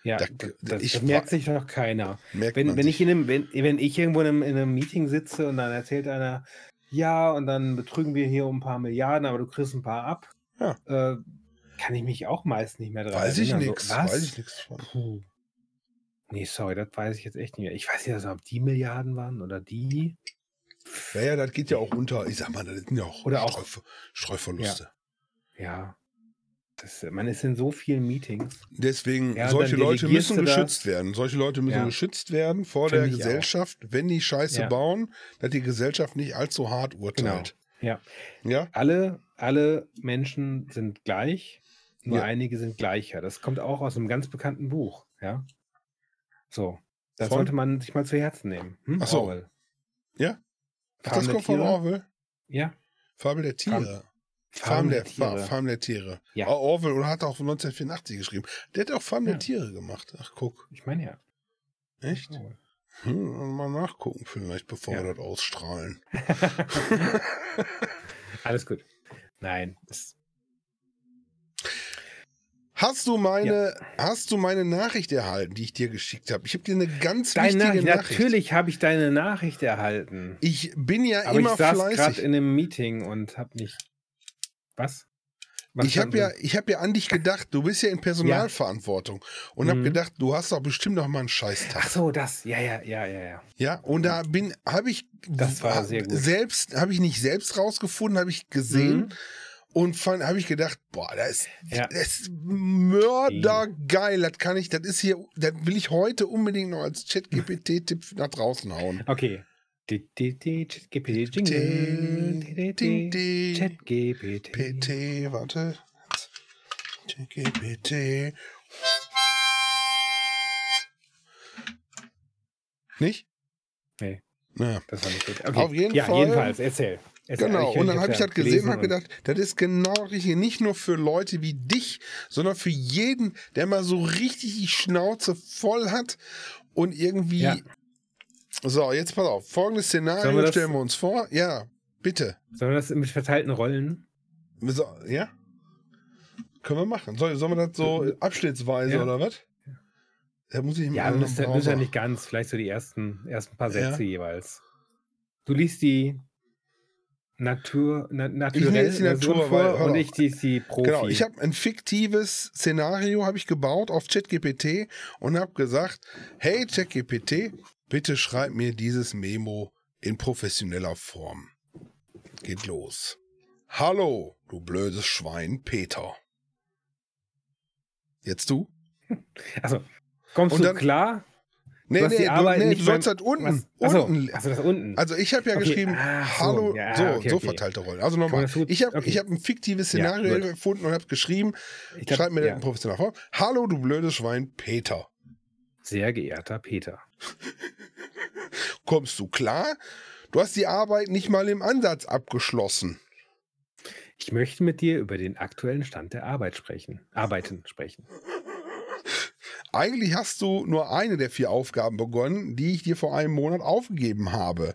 Ja, da- das, ich das merkt sich doch keiner. Wenn, wenn, ich in einem, wenn, wenn ich irgendwo in einem, in einem Meeting sitze und dann erzählt einer, ja, und dann betrügen wir hier um ein paar Milliarden, aber du kriegst ein paar ab, Ja. äh, kann ich mich auch meist nicht mehr dran weiß ich erinnern. nichts. So, was? weiß ich nichts von. Puh. Nee, sorry, das weiß ich jetzt echt nicht mehr. Ich weiß nicht, ob die Milliarden waren oder die. Ja, ja, das geht ja auch unter. Ich sag mal, das sind ja auch, Oder auch- Streu, Streuverluste. Ja. Das, man ist in so vielen Meetings. Deswegen, Ja, solche Leute müssen du das. geschützt werden. Solche Leute müssen Ja. geschützt werden vor Finde der ich auch. Gesellschaft, wenn die Scheiße Ja. bauen, dass die Gesellschaft nicht allzu hart urteilt. Ja. Ja? Alle, alle Menschen sind gleich, nur einige sind gleicher. Das kommt auch aus einem ganz bekannten Buch. Ja. So. Das Von? sollte man sich mal zu Herzen nehmen. Hm? Ach so. Orwell. Ja? Ach, das kommt von? Orwell? Ja. Fabel der Tiere. Farm der Tiere. Farm der Tiere. Ja. Ah, Orwell oder hat auch 1984 geschrieben. Der hat auch Farm Ja. der Tiere gemacht. Ach, guck. Ich meine ja. Echt? Hm, mal nachgucken vielleicht, bevor Ja. wir das ausstrahlen. Alles gut. Nein. Hast du meine, hast du meine Nachricht erhalten, die ich dir geschickt habe? Ich habe dir eine ganz deine wichtige Nachricht, Nachricht. natürlich habe ich deine Nachricht erhalten. Ich bin ja Aber immer ich saß gerade fleißig. in einem Meeting und habe nicht. Was? Was Ich habe ja, ich habe ja an dich gedacht. Du bist ja in Personalverantwortung und habe Mhm. gedacht, du hast doch bestimmt noch mal einen Scheißtag. Ach so, das. Ja, ja, ja, ja, ja. Ja, und da bin, habe ich Das war sehr gut. selbst, habe ich nicht selbst rausgefunden, habe ich gesehen Mhm. und habe ich gedacht, boah, das ist, Ja. das ist mördergeil. Das kann ich, das ist hier, das will ich heute unbedingt noch als Chat-GPT-Tipp nach draußen hauen. Okay. ChatGPT. PT, warte. ChatGPT. Nicht? Nee. Naja. Das war nicht gut. Okay. Auf jeden ja, Fall. jedenfalls, erzähl. erzähl. Genau, und dann habe ich das gesehen und habe gedacht, das ist genau richtig, nicht nur für Leute wie dich, sondern für jeden, der mal so richtig die Schnauze voll hat und irgendwie. Ja. So, jetzt pass auf. Folgendes Szenario wir stellen wir uns vor. Ja, bitte. Sollen wir das mit verteilten Rollen? So, ja? Können wir machen. Soll, sollen wir das so abschnittsweise Ja. oder was? Da muss ich Ja, müsste, ja nicht ganz, vielleicht so die ersten, ersten paar Ja. Sätze jeweils. Du liest die Natur, na, naturell jetzt die Natur, vor weil- und ich die, die Profi. Genau, ich habe ein fiktives Szenario habe ich gebaut auf ChatGPT und habe gesagt, hey ChatGPT, bitte schreib mir dieses Memo in professioneller Form. Geht los. Hallo, du blödes Schwein, Peter. Jetzt du? also, kommst Und du dann- klar? Nee, Du hast die nee, du, nee, du sollst halt unten. Was? Achso, unten achso, das unten. Also ich habe ja Okay, geschrieben, so, hallo, ja, so, okay, so okay. verteilte Rollen. Also nochmal, ich habe okay. ich hab ein fiktives Ja, Szenario gut. erfunden und habe geschrieben, Ich glaub, schreib mir das ja. in professioneller Form. Hallo, du blödes Schwein, Peter. Sehr geehrter Peter. Kommst du klar? Du hast die Arbeit nicht mal im Ansatz abgeschlossen. Ich möchte mit dir über den aktuellen Stand der Arbeit sprechen. Arbeiten sprechen. Eigentlich hast du nur eine der vier Aufgaben begonnen, die ich dir vor einem Monat aufgegeben habe.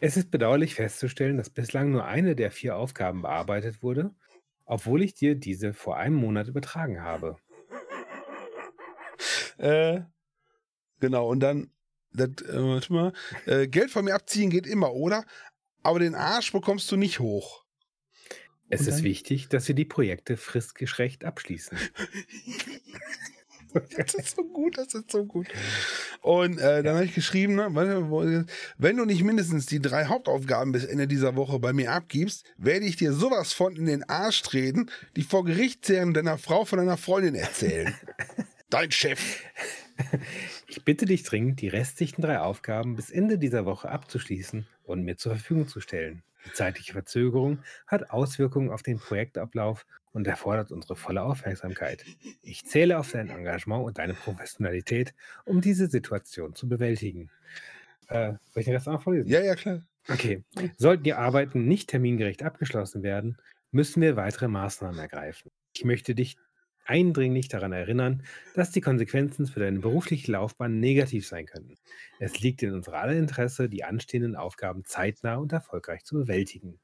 Es ist bedauerlich festzustellen, dass bislang nur eine der vier Aufgaben bearbeitet wurde, obwohl ich dir diese vor einem Monat übertragen habe. Äh, genau, und dann, das, äh, warte mal, äh, Geld von mir abziehen geht immer, oder? Aber den Arsch bekommst du nicht hoch. Es ist wichtig, dass wir die Projekte fristgerecht abschließen. Das ist so gut, das ist so gut. Und äh, dann habe ich geschrieben, ne, wenn du nicht mindestens die drei Hauptaufgaben bis Ende dieser Woche bei mir abgibst, werde ich dir sowas von in den Arsch treten, die vor Gericht deiner Frau von deiner Freundin erzählen. Dein Chef. Ich bitte dich dringend, die restlichen drei Aufgaben bis Ende dieser Woche abzuschließen und mir zur Verfügung zu stellen. Die zeitliche Verzögerung hat Auswirkungen auf den Projektablauf und erfordert unsere volle Aufmerksamkeit. Ich zähle auf dein Engagement und deine Professionalität, um diese Situation zu bewältigen. Äh, soll ich den Rest auch noch vorlesen? Ja, ja, klar. Okay. Sollten die Arbeiten nicht termingerecht abgeschlossen werden, müssen wir weitere Maßnahmen ergreifen. Ich möchte dich eindringlich daran erinnern, dass die Konsequenzen für deine berufliche Laufbahn negativ sein könnten. Es liegt in unser aller Interesse, die anstehenden Aufgaben zeitnah und erfolgreich zu bewältigen.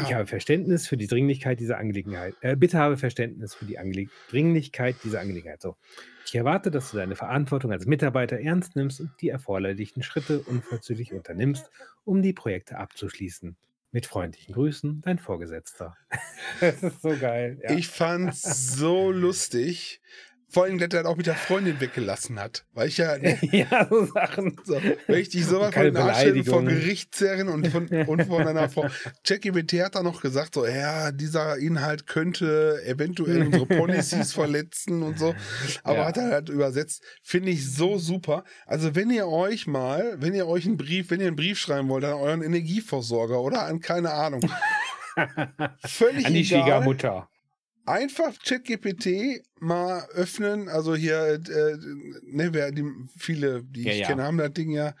Ich Ja, habe Verständnis für die Dringlichkeit dieser Angelegenheit. Äh, bitte habe Verständnis für die Angele Dringlichkeit dieser Angelegenheit. So. Ich erwarte, dass du deine Verantwortung als Mitarbeiter ernst nimmst und die erforderlichen Schritte unverzüglich unternimmst, um die Projekte abzuschließen. Mit freundlichen Grüßen, dein Vorgesetzter. das ist so geil. Ja. ich fand's so lustig. Vor allem, dass er das auch mit der Freundin weggelassen hat. Weil ich ja, ne, ja, so Sachen. so, wenn ich dich sowas von stelle, vor. Gericht zerren und von, und von einer Frau. Jackie BT hat da noch gesagt, so, ja, dieser Inhalt könnte eventuell unsere Policies verletzen und so. Aber Ja. hat er halt übersetzt. Finde ich so super. Also, wenn ihr euch mal, wenn ihr euch einen Brief, wenn ihr einen Brief schreiben wollt an euren Energieversorger oder an keine Ahnung. Völlig An die egal. Schwiegermutter. Einfach ChatGPT mal öffnen, also hier, äh, ne, wer die viele, die Ja, ich ja. kenne, haben das Ding ja.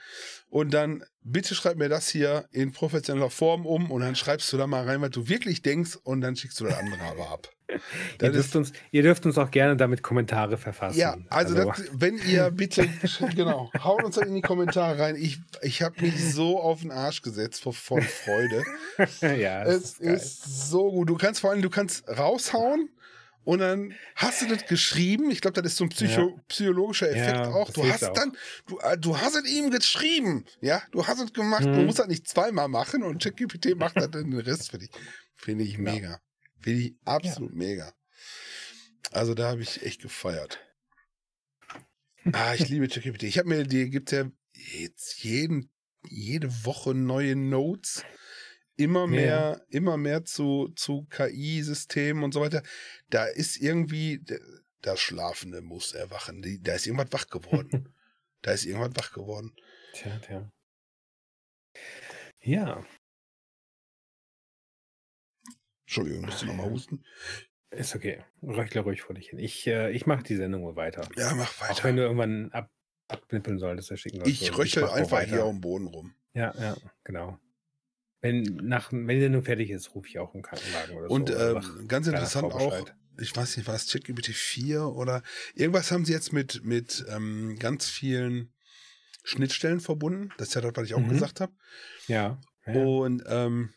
Und dann bitte schreib mir das hier in professioneller Form um und dann schreibst du da mal rein, was du wirklich denkst und dann schickst du das andere aber ab. Ihr dürft, uns, ihr dürft uns auch gerne damit Kommentare verfassen. Ja, also, Das, wenn ihr bitte, genau, haut uns das in die Kommentare rein. Ich, ich habe mich so auf den Arsch gesetzt vor, vor Freude. ja, Es ist ist so gut. Du kannst vor allem, du kannst raushauen und dann hast du das geschrieben. Ich glaube, das ist so ein Psycho psychologischer Effekt Ja, auch. Du hast auch. dann, du, äh, du hast es ihm geschrieben. Ja, du hast es gemacht. Du Mhm. musst das nicht zweimal machen und ChatGPT macht dann den Rest für dich. Finde ich Genau. mega. Finde ich absolut mega. Also da habe ich echt gefeiert. Ah, ich liebe ChatGPT. Ich habe mir, die gibt ja jetzt jeden, jede Woche neue Notes. Immer mehr, immer mehr zu, zu KI-Systemen und so weiter. Da ist irgendwie, das Schlafende muss erwachen. Da ist irgendwas wach geworden. da ist irgendwas wach geworden. Tja, tja. Ja, Entschuldigung, musst du nochmal husten? ist okay. Röchle ruhig vor dich hin. Ich, äh, ich mache die Sendung mal weiter. Ja, mach Auch weiter. wenn du irgendwann ab, abknippeln solltest, dann schicken Ich so röchel Wegmachro einfach weiter. hier dem Boden rum. Ja, ja, genau. Wenn, nach, wenn der nur fertig ist, rufe ich auch einen Krankenwagen oder Und so. oder ähm, ganz interessant auch, ich weiß nicht, war es ChatGPT 4 oder irgendwas haben sie jetzt mit, mit ähm, ganz vielen Schnittstellen verbunden. Das ist ja das, was ich auch Mhm. gesagt habe. Ja. ja. Und ähm,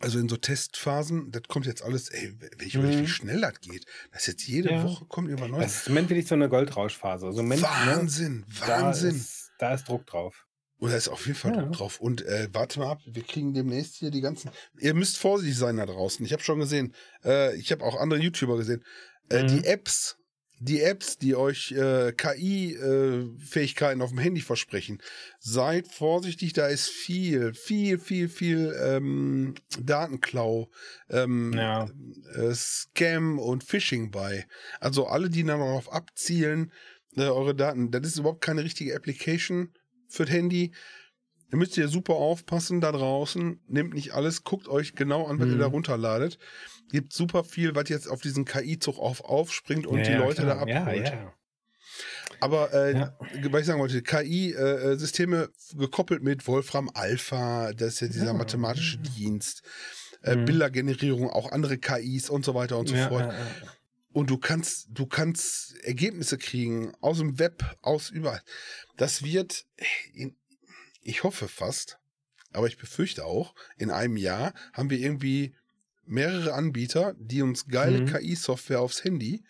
also in so Testphasen, das kommt jetzt alles, ey, wenn ich überlege, Mhm. wie schnell das geht. Das jetzt jede Ja. Woche kommt über Das Neues. ist im Moment wirklich so eine Goldrauschphase. Also Moment, ne, Wahnsinn, da Wahnsinn. ist, da ist Druck drauf. Und da ist auf jeden Fall Ja. Drauf. Und äh, warte mal ab, wir kriegen demnächst hier die ganzen. Ihr müsst vorsichtig sein da draußen. Ich habe schon gesehen, äh, ich habe auch andere YouTuber gesehen. Äh, Mhm. Die Apps, die Apps, die euch äh, KI-Fähigkeiten auf dem Handy versprechen, seid vorsichtig, da ist viel, viel, viel, viel ähm, Datenklau, ähm, Ja. äh, Scam und Phishing bei. Also alle, die dann darauf abzielen, äh, eure Daten, das ist überhaupt keine richtige Application für das Handy. Da müsst ihr super aufpassen da draußen. Nehmt nicht alles, guckt euch genau an, was ihr Mhm. da runterladet. Gibt super viel, was jetzt auf diesen KI-Zug auf, aufspringt und ja, die ja, Leute klar. da abholt. Ja, ja. Aber äh, Ja. was ich sagen wollte, KI-Systeme gekoppelt mit Wolfram Alpha, das ist ja dieser Ja. mathematische Dienst, äh, Mhm. Bildergenerierung, auch andere KIs und so weiter und so ja, fort. Und du kannst, du kannst Ergebnisse kriegen aus dem Web, aus überall. Das wird, in, ich hoffe fast, aber ich befürchte auch, in einem Jahr haben wir irgendwie mehrere Anbieter, die uns geile Mhm. KI-Software aufs Handy.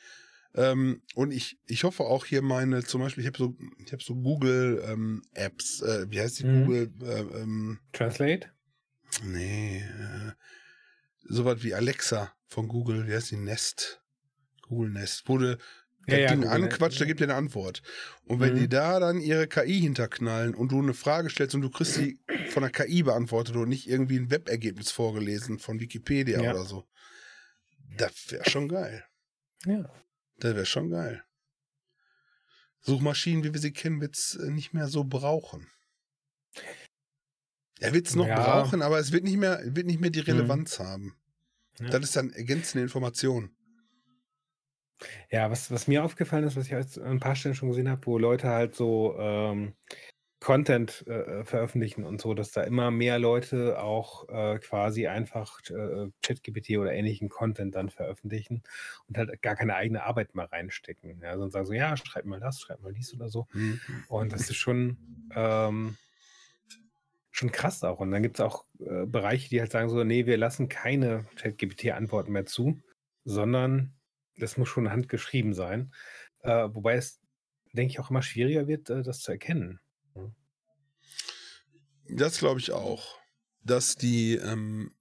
Ähm, und ich, ich hoffe auch hier meine, zum Beispiel, ich habe so, ich habe so Google ähm, Apps, äh, wie heißt die Mhm. Google? Äh, ähm, Translate? nee, äh, sowas wie Alexa von Google, wie heißt die Nest? Google Nest, wurde das Ja, ja, Ding Nest, anquatscht, da ja. gibt dir eine Antwort. Und wenn Mhm. die da dann ihre KI hinterknallen und du eine Frage stellst und du kriegst sie von der KI beantwortet und nicht irgendwie ein Webergebnis vorgelesen von Wikipedia Ja. oder so, das wäre schon geil. Ja. Das wäre schon geil. Suchmaschinen, wie wir sie kennen, wird es nicht mehr so brauchen. Er wird es noch Ja. brauchen, aber es wird nicht mehr, wird nicht mehr die Mhm. Relevanz haben. Ja. Das ist dann ergänzende Information. Ja, was, was mir aufgefallen ist, was ich jetzt an ein paar Stellen schon gesehen habe, wo Leute halt so ähm, Content äh, veröffentlichen und so, dass da immer mehr Leute auch äh, quasi einfach äh, ChatGPT oder ähnlichen Content dann veröffentlichen und halt gar keine eigene Arbeit mehr reinstecken. Ja, sondern sagen so, ja, schreib mal das, schreib mal dies oder so. Hm. Und das ist schon, ähm, schon krass auch. Und dann gibt es auch äh, Bereiche, die halt sagen so, nee, wir lassen keine ChatGPT-Antworten mehr zu, sondern das muss schon handgeschrieben sein. Äh, wobei es, denke ich, auch immer schwieriger wird, äh, das zu erkennen. Das glaube ich auch. Dass die, ähm,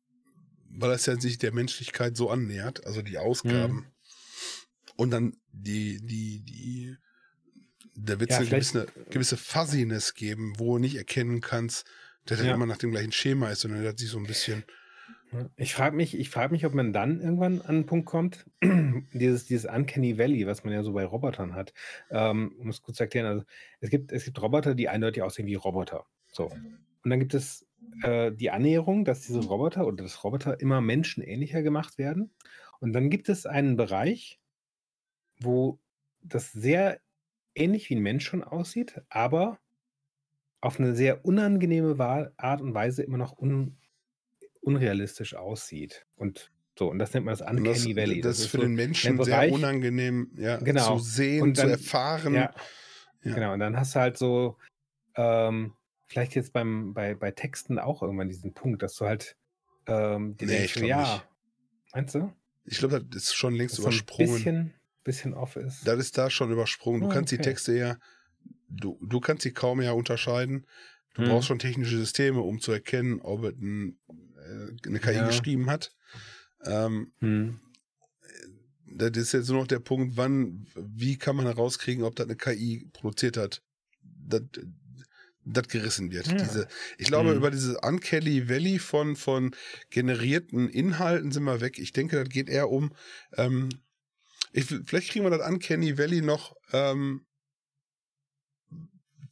weil das ja sich der Menschlichkeit so annähert, also die Ausgaben. Mhm. Und dann die, die, die, da wird es Ja, eine vielleicht- gewisse, gewisse Fuzziness geben, wo du nicht erkennen kannst, dass das Ja. immer nach dem gleichen Schema ist, sondern das sich so ein bisschen. Ja. Ich frage mich, ich frage mich, ob man dann irgendwann an einen Punkt kommt, dieses, dieses Uncanny Valley, was man ja so bei Robotern hat. Ähm, um es kurz zu erklären, also es gibt, es gibt Roboter, die eindeutig aussehen wie Roboter. So. Und dann gibt es äh, die Annäherung, dass diese Roboter oder das Roboter immer menschenähnlicher gemacht werden. Und dann gibt es einen Bereich, wo das sehr ähnlich wie ein Mensch schon aussieht, aber auf eine sehr unangenehme Wa- Art und Weise immer noch un unrealistisch aussieht. Und so, und das nennt man das Und das, Uncanny Valley. das ist für so den Menschen sehr unangenehm ja, Genau. zu sehen, Und zu dann- erfahren. Ja, Ja. genau. Und dann hast du halt so, ähm, vielleicht jetzt beim, bei, bei Texten auch irgendwann diesen Punkt, dass du halt ähm, Nee, denkst, ich ja, nicht. meinst du? Ich glaube, das ist schon längst Dass so ein übersprungen. bisschen, bisschen off ist. Das ist da schon übersprungen. Du Ah, kannst die okay. Texte ja, du, du kannst sie kaum ja unterscheiden. Du Hm. brauchst schon technische Systeme, um zu erkennen, ob es ein, eine KI Ja. geschrieben hat. Ähm, Hm. das ist jetzt nur noch der Punkt, wann, wie kann man herauskriegen, ob das eine KI produziert hat, das, das gerissen wird. Ja. Diese, ich glaube, Mhm. über diese Uncanny Valley von, von generierten Inhalten sind wir weg. Ich denke, das geht eher um, ähm, ich, vielleicht kriegen wir das Uncanny Valley noch, ähm,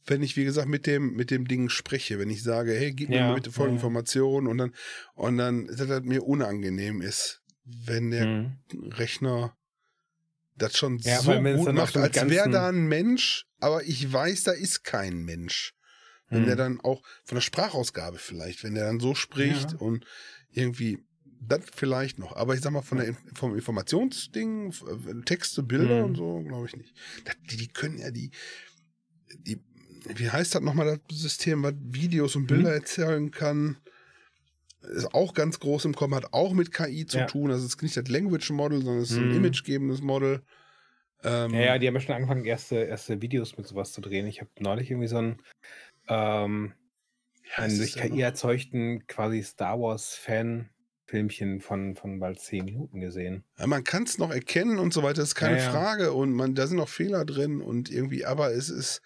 wenn ich, wie gesagt, mit dem, mit dem Ding spreche, wenn ich sage, hey, gib mir Ja, mal bitte folgende ja. Informationen und dann, und dann, dass das mir unangenehm ist, wenn der Hm. Rechner das schon Ja, so gut macht, als wäre da ein Mensch, aber ich weiß, da ist kein Mensch. Wenn der Hm. dann auch von der Sprachausgabe vielleicht, wenn der dann so spricht und irgendwie, das vielleicht noch. Aber ich sag mal, von der, vom Informationsding, äh, Texte, Bilder Mhm. und so, glaube ich nicht. Das, die, die können ja die, die, wie heißt das nochmal, das System, was Videos und Bilder Mhm. erzählen kann? Ist auch ganz groß im Kommen, hat auch mit KI zu Ja. tun. Also es ist nicht das Language Model, sondern es ist ein Mhm. imagegebendes Model. Ähm, Ja, ja, die haben ja schon angefangen, erste, erste Videos mit sowas zu drehen. Ich habe neulich irgendwie so einen, ähm, einen durch KI erzeugten quasi Star Wars-Fan-Filmchen von, von bald zehn Minuten gesehen. Ja, man kann es noch erkennen und so weiter, ist keine Ja, ja. Frage. Und man, da sind noch Fehler drin und irgendwie, aber es ist,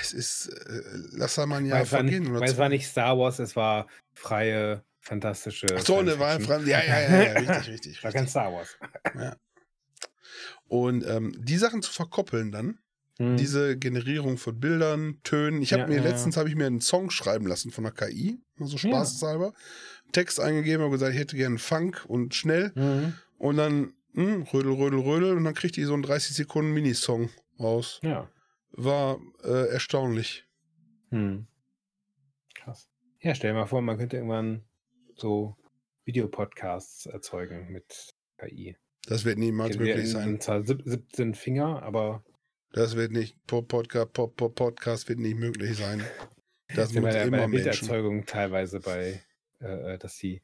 es ist, äh, lass da ja es war nicht, vergehen. oder weil es war nicht Star Wars, es war freie, fantastische. Ach so, eine Wahl, Science-Fiction. ja, ja, ja, ja, richtig, richtig. War kein richtig. Star Wars. Und ähm, die Sachen zu verkoppeln dann, Hm. diese Generierung von Bildern, Tönen. Ich habe Ja, mir ja, ja. letztens habe ich mir einen Song schreiben lassen von der KI, mal so Ja. spaßeshalber. Text eingegeben und gesagt, ich hätte gerne Funk und schnell. Mhm. Und dann hm, rödel, rödel, rödel und dann kriegt die so einen 30 Sekunden Minisong raus. Ja. War äh, erstaunlich. Hm. Krass. Ja, stell dir mal vor, man könnte irgendwann so Videopodcasts erzeugen mit KI. Das wird niemals Wir möglich sein. sieb- 17 Finger, aber Das wird nicht, Po- Podcast, Po- Po- Podcast wird nicht möglich sein. Das muss ja bei immer der Menschen. Bilderzeugung teilweise bei, äh, dass die,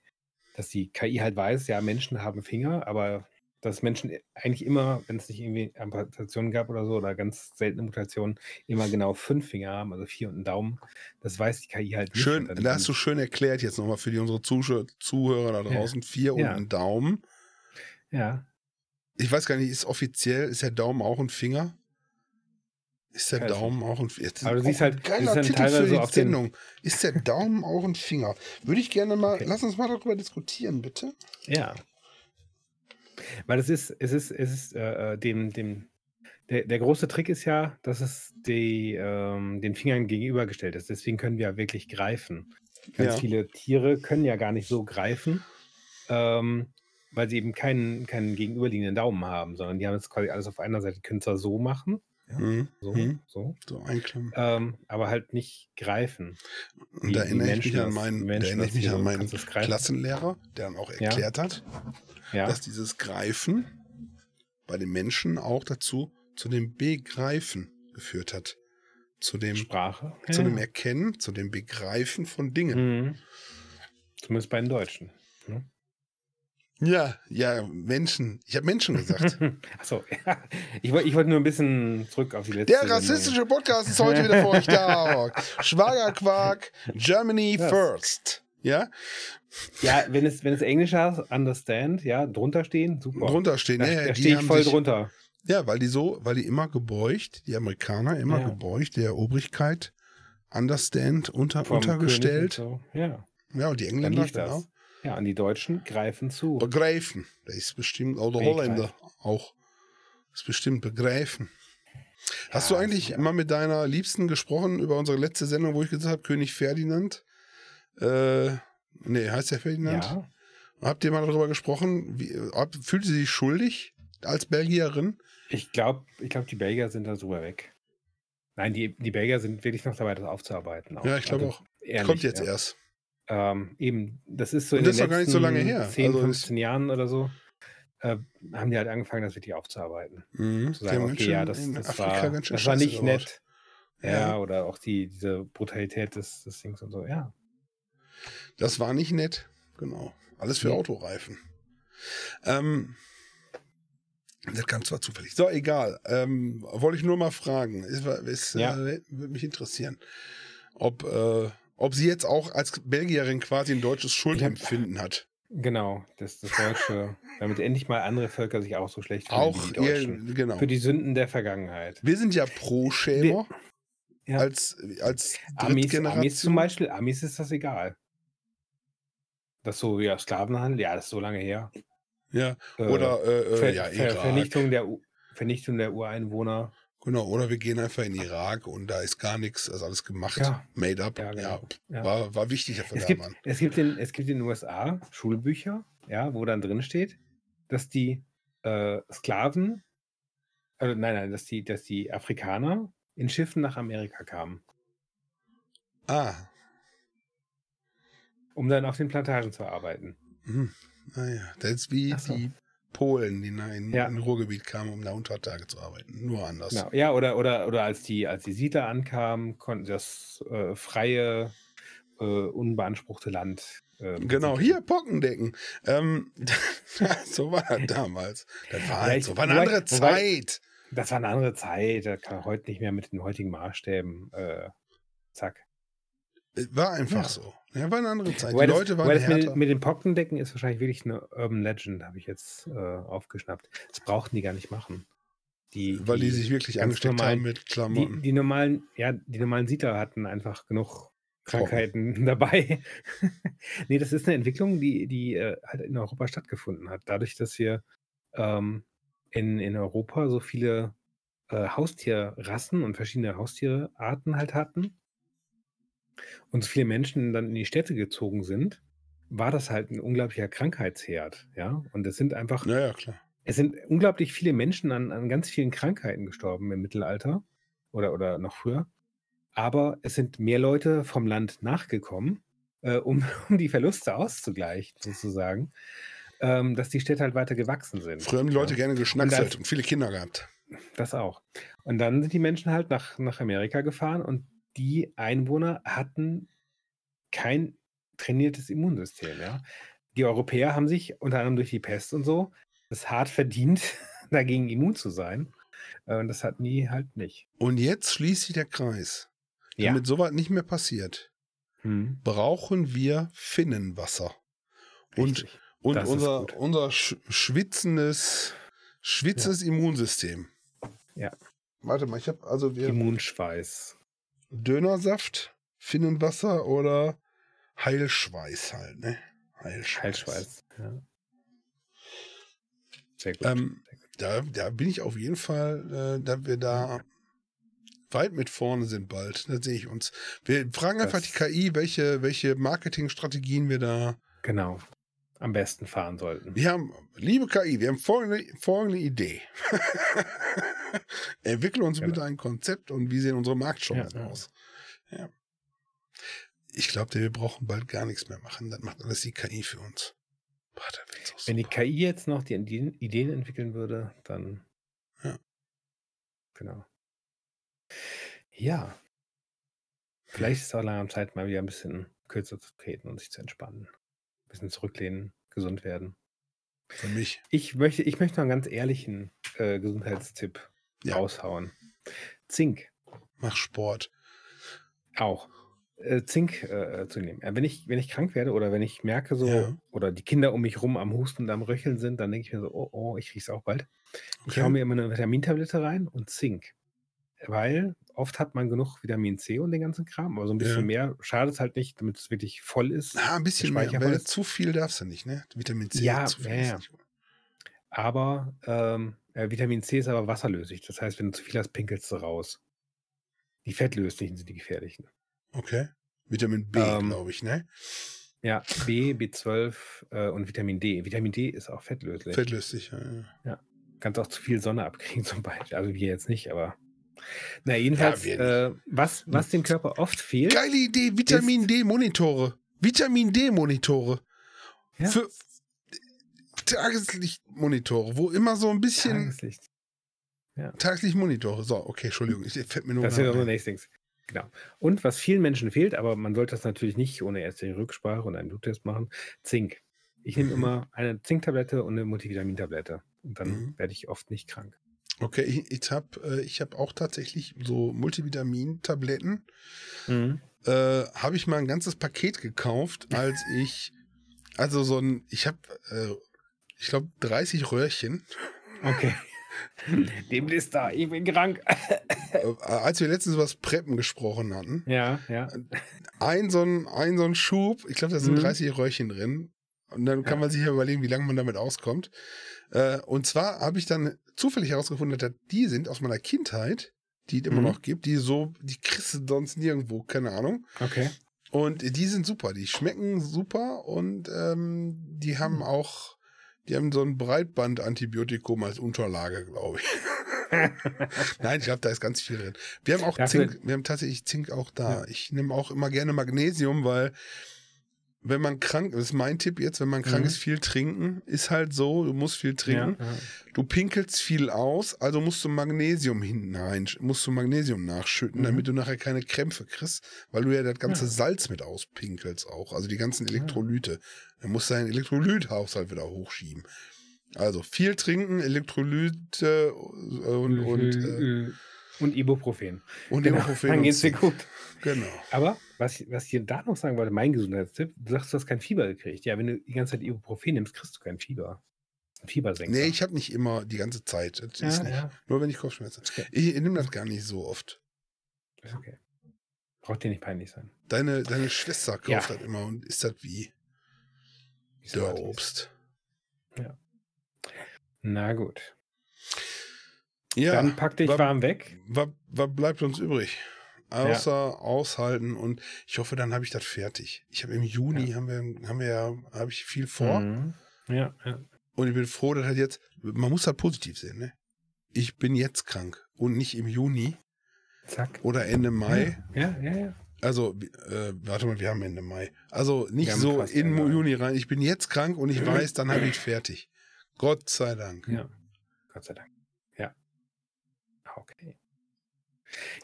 dass die KI halt weiß, ja, Menschen haben Finger, aber dass Menschen eigentlich immer, wenn es nicht irgendwie Amputationen gab oder so, oder ganz seltene Mutationen, immer genau fünf Finger haben, also vier und einen Daumen. Das weiß die KI halt nicht. Schön, da hast du schön erklärt jetzt nochmal für die unsere Zuschauer, Zuhörer da Ja. draußen. Vier und Ja. ein Daumen. Ja, Ich weiß gar nicht, ist offiziell, ist der Daumen auch ein Finger? Ist der. Daumen auch ein Finger? Aber du siehst halt- geiler Titel für die den- Sendung. Ist der Daumen auch ein Finger? Würde ich gerne mal, Okay. lass uns mal darüber diskutieren, bitte. Ja. Weil es ist, es ist, es ist äh, äh, dem, dem, der, der große Trick ist ja, dass es die, ähm, den Fingern gegenübergestellt ist. Deswegen können wir ja wirklich greifen. Ganz Ja. viele Tiere können ja gar nicht so greifen, ähm, weil sie eben keinen, keinen gegenüberliegenden Daumen haben, sondern die haben jetzt quasi alles auf einer Seite, die können zwar so machen, Ja. Mhm. so, Mhm. so, So einklemmen. ähm, aber halt nicht greifen. Und da erinnere ich mich an meinen, da Menschen erinnere ich mich an meinen? Klassenlehrer, der dann auch Ja. erklärt hat, Ja, dass dieses Greifen bei den Menschen auch dazu zu dem Begreifen geführt hat. Zu dem, Sprache. zu ja. dem Erkennen, zu dem Begreifen von Dingen. Mhm. Zumindest bei den Deutschen. Ne? Ja, ja, Menschen. Ich habe Menschen gesagt. Achso, ja. Ich, woll- ich wollte nur ein bisschen zurück auf die letzte Der Sendung. rassistische Podcast ist heute wieder für euch da. Schwagerquark, Germany Ja. first. Ja, Ja, wenn es, wenn es Englisch heißt, understand, ja, drunter stehen, super. drunter stehen. Da, ja, ja, da die stehe ich voll sich, drunter. Ja, weil die so, weil die immer gebeugt, die Amerikaner immer Ja. gebeugt, der Obrigkeit, understand, unter, Vom untergestellt. So. Ja, Ja, und die Engländer, lief das. Ja, und die Deutschen greifen zu. Begreifen. Der ist bestimmt, oder Begreifen. Holländer auch. Ist bestimmt begreifen. Hast du Ja, eigentlich ja. mal mit deiner Liebsten gesprochen über unsere letzte Sendung, wo ich gesagt habe, König Ferdinand? Äh, nee, heißt der Ferdinand? Ja, Habt ihr mal darüber gesprochen? Wie, ab, fühlt sie sich schuldig als Belgierin? ich glaube, ich glaub, die Belgier sind da drüber weg. Nein, die, die Belgier sind wirklich noch dabei, das aufzuarbeiten. Ja, ich glaube Also, auch. ehrlich, Kommt jetzt ja. erst. Ähm, eben, das ist so Und in das den ist doch gar nicht so lange letzten her. 10, Also das- 15 Jahren oder so, äh, haben die halt angefangen, das wirklich aufzuarbeiten. Mhm. Zu sagen, okay, ja, das, das, war, das war nicht nett. Ja, Ja. oder auch die, diese Brutalität des, des Dings und so, ja. Das war nicht nett. Genau. Alles für Nee. Autoreifen. Ähm, das kam zwar zufällig. So, egal. Ähm, wollte ich nur mal fragen. Ist, ist, Ja. äh, würde mich interessieren, ob, äh, ob sie jetzt auch als Belgierin quasi ein deutsches Schuldempfinden hat. Genau, das, das Deutsche, damit endlich mal andere Völker sich auch so schlecht fühlen Auch die Deutschen. genau. Für die Sünden der Vergangenheit. Wir sind ja Pro-Schämer Ja. als, als Amis. Amis zum Beispiel, Amis ist das egal. Das so, ja, Sklavenhandel, ja, das ist so lange her. Ja, Äh, oder äh, Ver, äh, ja, Ver. Vernichtung, der, U- Vernichtung der Ureinwohner. Genau, oder wir gehen einfach in den Irak und da ist gar nichts, ist alles gemacht, Ja. made up. Ja, genau. Ja. War, war wichtiger für Es gibt, Mann. es, gibt in, es gibt in den USA Schulbücher, ja, wo dann drin steht, dass die äh, Sklaven Also nein, nein, dass die, dass die Afrikaner in Schiffen nach Amerika kamen, Ah. um dann auf den Plantagen zu arbeiten. Hm. Naja, das ist wie so. die Polen, die in, Ja. in Ruhrgebiet kamen, um da unter Tage zu arbeiten. Nur anders. Genau. Ja, oder, oder, oder als die, als die Siedler ankamen, konnten sie das äh, freie, äh, unbeanspruchte Land. ähm, Genau, besiedeln. hier Pockendecken. Ähm, so war das damals. Das war halt so, war eine andere Zeit. Das war eine andere Zeit. Da kann man heute nicht mehr mit den heutigen Maßstäben. Äh, zack. War einfach Ja. so. Ja, war eine andere Zeit. Die das, Leute waren mit, härter. den- mit den Pockendecken ist wahrscheinlich wirklich eine Urban Legend, habe ich jetzt äh, aufgeschnappt. Das brauchten die gar nicht machen. Die, weil die sich wirklich angesteckt normalen- haben mit die, Klamotten. die normalen, ja, die normalen Siedler hatten einfach genug Krankheiten dabei. nee, das ist eine Entwicklung, die, die äh, halt in Europa stattgefunden hat. Dadurch, dass wir ähm, in, in Europa so viele äh, Haustierrassen und verschiedene Haustierarten halt hatten und so viele Menschen dann in die Städte gezogen sind, war das halt ein unglaublicher Krankheitsherd, ja. Und es sind einfach naja, klar. es sind unglaublich viele Menschen an, an ganz vielen Krankheiten gestorben im Mittelalter oder, oder noch früher. Aber es sind mehr Leute vom Land nachgekommen, äh, um, um die Verluste auszugleichen, sozusagen, ähm, dass die Städte halt weiter gewachsen sind. Früher haben die Leute ja. gerne Und geschnackselt das- und viele Kinder gehabt. Das auch. Und dann sind die Menschen halt nach, nach Amerika gefahren und die Einwohner hatten kein trainiertes Immunsystem. Ja? Die Europäer haben sich unter anderem durch die Pest und so es hart verdient, dagegen immun zu sein. Äh, Und das hatten die halt nicht. Und jetzt schließt sich der Kreis. Ja. Damit sowas nicht mehr passiert, Hm, brauchen wir Finnenwasser. Und, richtig. und ist unser, unser sch schwitzendes, schwitzendes Immunsystem. Ja. Warte mal, ich habe also wir Immunschweiß. Dönersaft, Finnenwasser oder Heilschweiß halt, ne? Heilschweiß. Heilschweiß. Ja. Sehr gut. Ähm, Sehr gut. Da, da bin ich auf jeden Fall, äh, da wir da weit mit vorne sind bald. Da sehe ich uns. Wir fragen einfach Das- die KI, welche, welche Marketingstrategien wir da. Genau. Am besten fahren sollten. Wir haben, liebe KI, wir haben folgende, folgende Idee. Entwickle uns Genau. bitte ein Konzept und wie sehen unsere Marktchancen Ja, aus? Ja. Ich glaube, wir brauchen bald gar nichts mehr machen. Das macht alles die KI für uns. Boah, Wenn die. KI jetzt noch die Ideen Ideen entwickeln würde, dann. Ja. Genau. Ja. Vielleicht ist es auch langsam Zeit, mal wieder ein bisschen kürzer zu treten und sich zu entspannen. Ein bisschen zurücklehnen, gesund werden. Für mich. Ich möchte, ich möchte noch einen ganz ehrlichen äh, Gesundheitstipp Ja. raushauen. Zink Mach Sport. auch. Äh, Zink äh, zu nehmen. Äh, wenn, ich, wenn ich krank werde oder wenn ich merke so, Ja. oder die Kinder um mich rum am Husten und am Röcheln sind, dann denke ich mir so, oh, oh, ich riech's auch bald. Ich Okay. hau mir immer eine Vitamintablette rein und Zink. Weil oft hat man genug Vitamin C und den ganzen Kram, aber so ein bisschen Ja. mehr schadet es halt nicht, damit es wirklich voll ist. Ah, ein bisschen mehr, weil zu viel darfst du nicht, ne? Vitamin C. Ja, zu viel ja, ja. Aber ähm, äh, Vitamin C ist aber wasserlöslich. Das heißt, wenn du zu viel hast, pinkelst du raus. Die fettlöslichen sind die gefährlichen. Okay. Vitamin B, Ähm, glaube ich, ne? Ja, B, B12 äh, und Vitamin D. Vitamin D ist auch fettlöslich. Fettlöslich, ja, ja. Kannst auch zu viel Sonne abkriegen zum Beispiel. Also wir jetzt nicht, aber na jedenfalls, wir äh, was, was dem Körper oft fehlt, Geile Idee, Vitamin D-Monitore. Vitamin D-Monitore. Ja. Für Tageslichtmonitore, wo immer so ein bisschen Tageslicht. Tageslichtmonitore. So, okay, Entschuldigung, ich fällt mir nur Das so ein. nächstes. Genau. Und was vielen Menschen fehlt, aber man sollte das natürlich nicht ohne erste Rücksprache und einen Bluttest machen, Zink. Ich nehme immer eine Zinktablette und eine Multivitamintablette. Und dann Mhm. werde ich oft nicht krank. Okay, ich, ich habe äh, ich hab auch tatsächlich so Multivitamin-Tabletten. Mhm. Äh, habe ich mal ein ganzes Paket gekauft, als ich, also so ein, ich habe, äh, ich glaube, 30 Röhrchen. Okay. Dem ist da, ich bin krank. Äh, als wir letztens über das Preppen gesprochen hatten, Ja, ja. ein so ein, ein, so ein Schub, ich glaube, da sind Mhm. 30 Röhrchen drin. Und dann kann Ja. man sich ja überlegen, wie lange man damit auskommt. Äh, und zwar habe ich dann zufällig herausgefunden, dass die sind aus meiner Kindheit, die es immer Mhm. noch gibt, die so, die kriegst du sonst nirgendwo, keine Ahnung. Okay. Und die sind super, die schmecken super und ähm, die haben Mhm. auch, die haben so ein Breitband-Antibiotikum als Unterlage, glaube ich. Nein, ich glaube, da ist ganz viel drin. Wir haben auch Dafür- Zink, wir haben tatsächlich Zink auch da. Ja. Ich nehme auch immer gerne Magnesium, weil wenn man krank, das ist mein Tipp jetzt, wenn man krank Mhm. ist, viel trinken. Ist halt so, du musst viel trinken. Ja, ja. Du pinkelst viel aus, also musst du Magnesium hinten rein, musst du Magnesium nachschütten, Mhm. damit du nachher keine Krämpfe kriegst, weil du ja das ganze Ja. Salz mit auspinkelst auch, also die ganzen. Elektrolyte. Dann musst du deinen Elektrolythaushalt wieder hochschieben. Also viel trinken, Elektrolyte und, und, äh, und Ibuprofen. und Genau, Ibuprofen dann geht's dir gut. Genau. Aber was, was ich dir da noch sagen wollte, mein Gesundheitstipp, du sagst, du hast kein Fieber gekriegt. Ja, wenn du die ganze Zeit Ibuprofen nimmst, kriegst du kein Fieber. Fiebersenker. Nee, ich habe nicht immer die ganze Zeit. Ist ja, ja, Nur wenn ich Kopfschmerzen habe. Okay. Ich, ich nehme das gar nicht so oft. ist okay. Braucht dir nicht peinlich sein. Deine, deine Schwester kauft Ja. das immer und isst das wie ist. Obst. Na gut. Ja, Dann pack dich wa- warm weg. was, was bleibt uns übrig? Außer aushalten und ich hoffe, dann habe ich das fertig. Ich habe im Juni haben wir, haben wir ja, habe ich viel vor Mhm. Ja, ja. und ich bin froh, dass halt jetzt, man muss halt positiv sehen, ne? Ich bin jetzt krank und nicht im Juni Zack. oder Ende Mai. Ja, ja, ja. Also, äh, warte mal, wir haben Ende Mai. Also nicht so in Ende. Juni rein. Ich bin jetzt krank und ich weiß, dann habe ich fertig. Gott sei Dank. Ja. Gott sei Dank. Ja. Okay.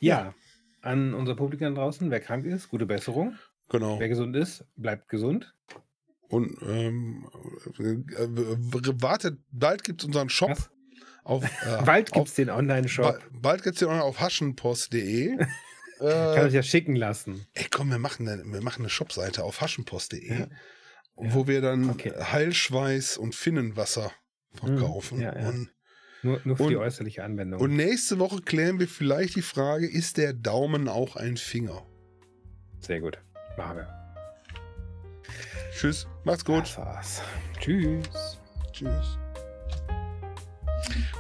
Ja, an unser Publikum draußen, wer krank ist, gute Besserung. Genau. Wer gesund ist, bleibt gesund. Und ähm, äh, äh, wartet, bald gibt es unseren Shop Was? auf. Äh, Bald gibt es den Online-Shop. ba bald gibt es den auch auf haschenpost.de. Kann äh, euch ja schicken lassen. ey, komm, wir machen eine, wir machen eine Shopseite auf haschenpost.de, Ja. wo wir dann Okay. Heilschweiß und Finnenwasser verkaufen. Mhm. Ja, ja. Und, Nur, nur für die Und- äußerliche Anwendung. und nächste Woche klären wir vielleicht die Frage, ist der Daumen auch ein Finger? Sehr gut. Machen wir. Tschüss, macht's gut. Das war's. Tschüss. Tschüss.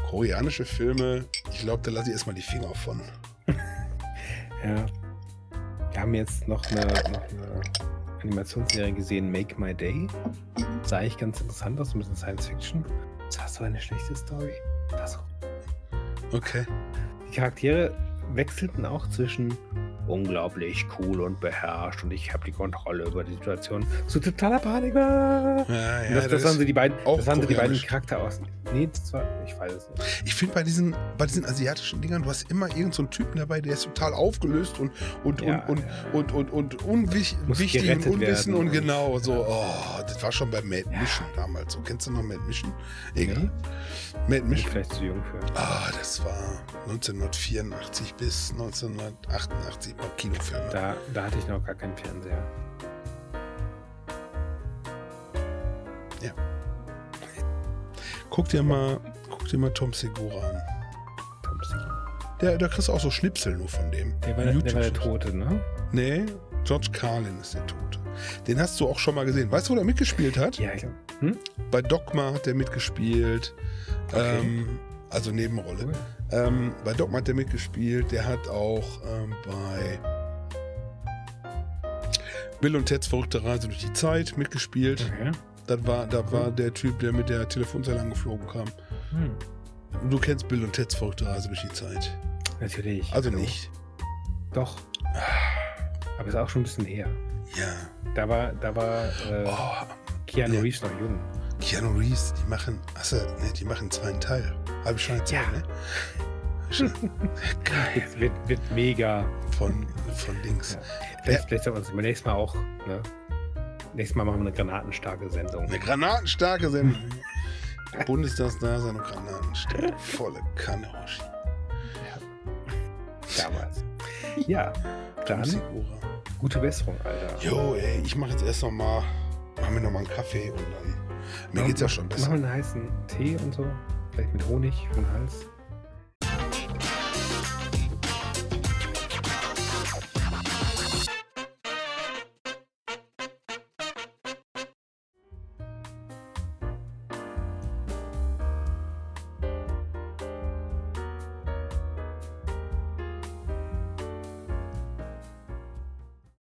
Koreanische Filme, ich glaube, da lasse ich erstmal die Finger von. Ja. Wir haben jetzt noch eine, noch eine Animationsserie gesehen, Make My Day. Sah eigentlich ganz interessant aus, ein bisschen Science Fiction. Das war so eine schlechte Story. Okay. Die Charaktere wechselten auch zwischen unglaublich cool und beherrscht und ich habe die Kontrolle über die Situation zu totaler Panik. Ah! Ja, Und das, das, waren so die beiden, das waren so die beiden. Charakter aus. Nee, das war, ich weiß es nicht. Ich finde bei diesen, bei diesen asiatischen Dingern, du hast immer irgendeinen so einen Typen dabei, der ist total aufgelöst und, und, Ja, und, ja. und, und, und unwich, Muss wichtig und unwissen werden und und- genau so. Oh, das war schon bei Mad Ja. Mission damals. So, kennst du noch Mad Mission? Egal. Nee? Mad Mission. vielleicht zu jung für. Ah, das war 1984 bis 1988 mal Kinofilme. Da, da hatte ich noch gar keinen Fernseher. Guck dir mal, guck dir mal Tom Segura an. Tom Segura. Der, da kriegst du auch so Schnipsel nur von dem. Der war, der, der war der. Tote, ne? Nee, George Carlin ist der Tote. Den hast du auch schon mal gesehen. Weißt du, wo der mitgespielt hat? Ja, ich hm? Bei Dogma hat der mitgespielt. Okay. Ähm, also Nebenrolle. Cool. Ähm, bei Dogma hat der mitgespielt. Der hat auch ähm, bei Bill und Ted's verrückte Reise durch die Zeit mitgespielt. Okay. Das war, da Cool. war der Typ, der mit der Telefonzelle angeflogen kam. Hm. Du kennst Bill und Ted's verrückte Reise durch die Zeit. Natürlich. Also Hallo. nicht. Doch. Aber ist auch schon ein bisschen her. Ja. Da war, da war äh, Oh, Keanu ja. Reeves noch jung. Keanu Reeves, die machen, achso, ne, die machen einen zweiten Teil. Habe ich schon erzählt, Ja. ne? Geil. Wird, wird, wird mega. Von, von Dings. Ja. Vielleicht, vielleicht sollten wir uns beim nächsten Mal auch. Ne? Nächstes Mal machen wir eine granatenstarke Sendung. Eine granatenstarke Sendung. Bundestagsnase und Granatenstark. Volle Kanne, Hoshi. Damals. Ja, dann gute Besserung, Alter. Jo, ey, ich mache jetzt erst noch mal, mach mir noch mal einen Kaffee und dann, mir geht's ja schon besser. Machen wir einen heißen Tee und so. Vielleicht mit Honig für den Hals.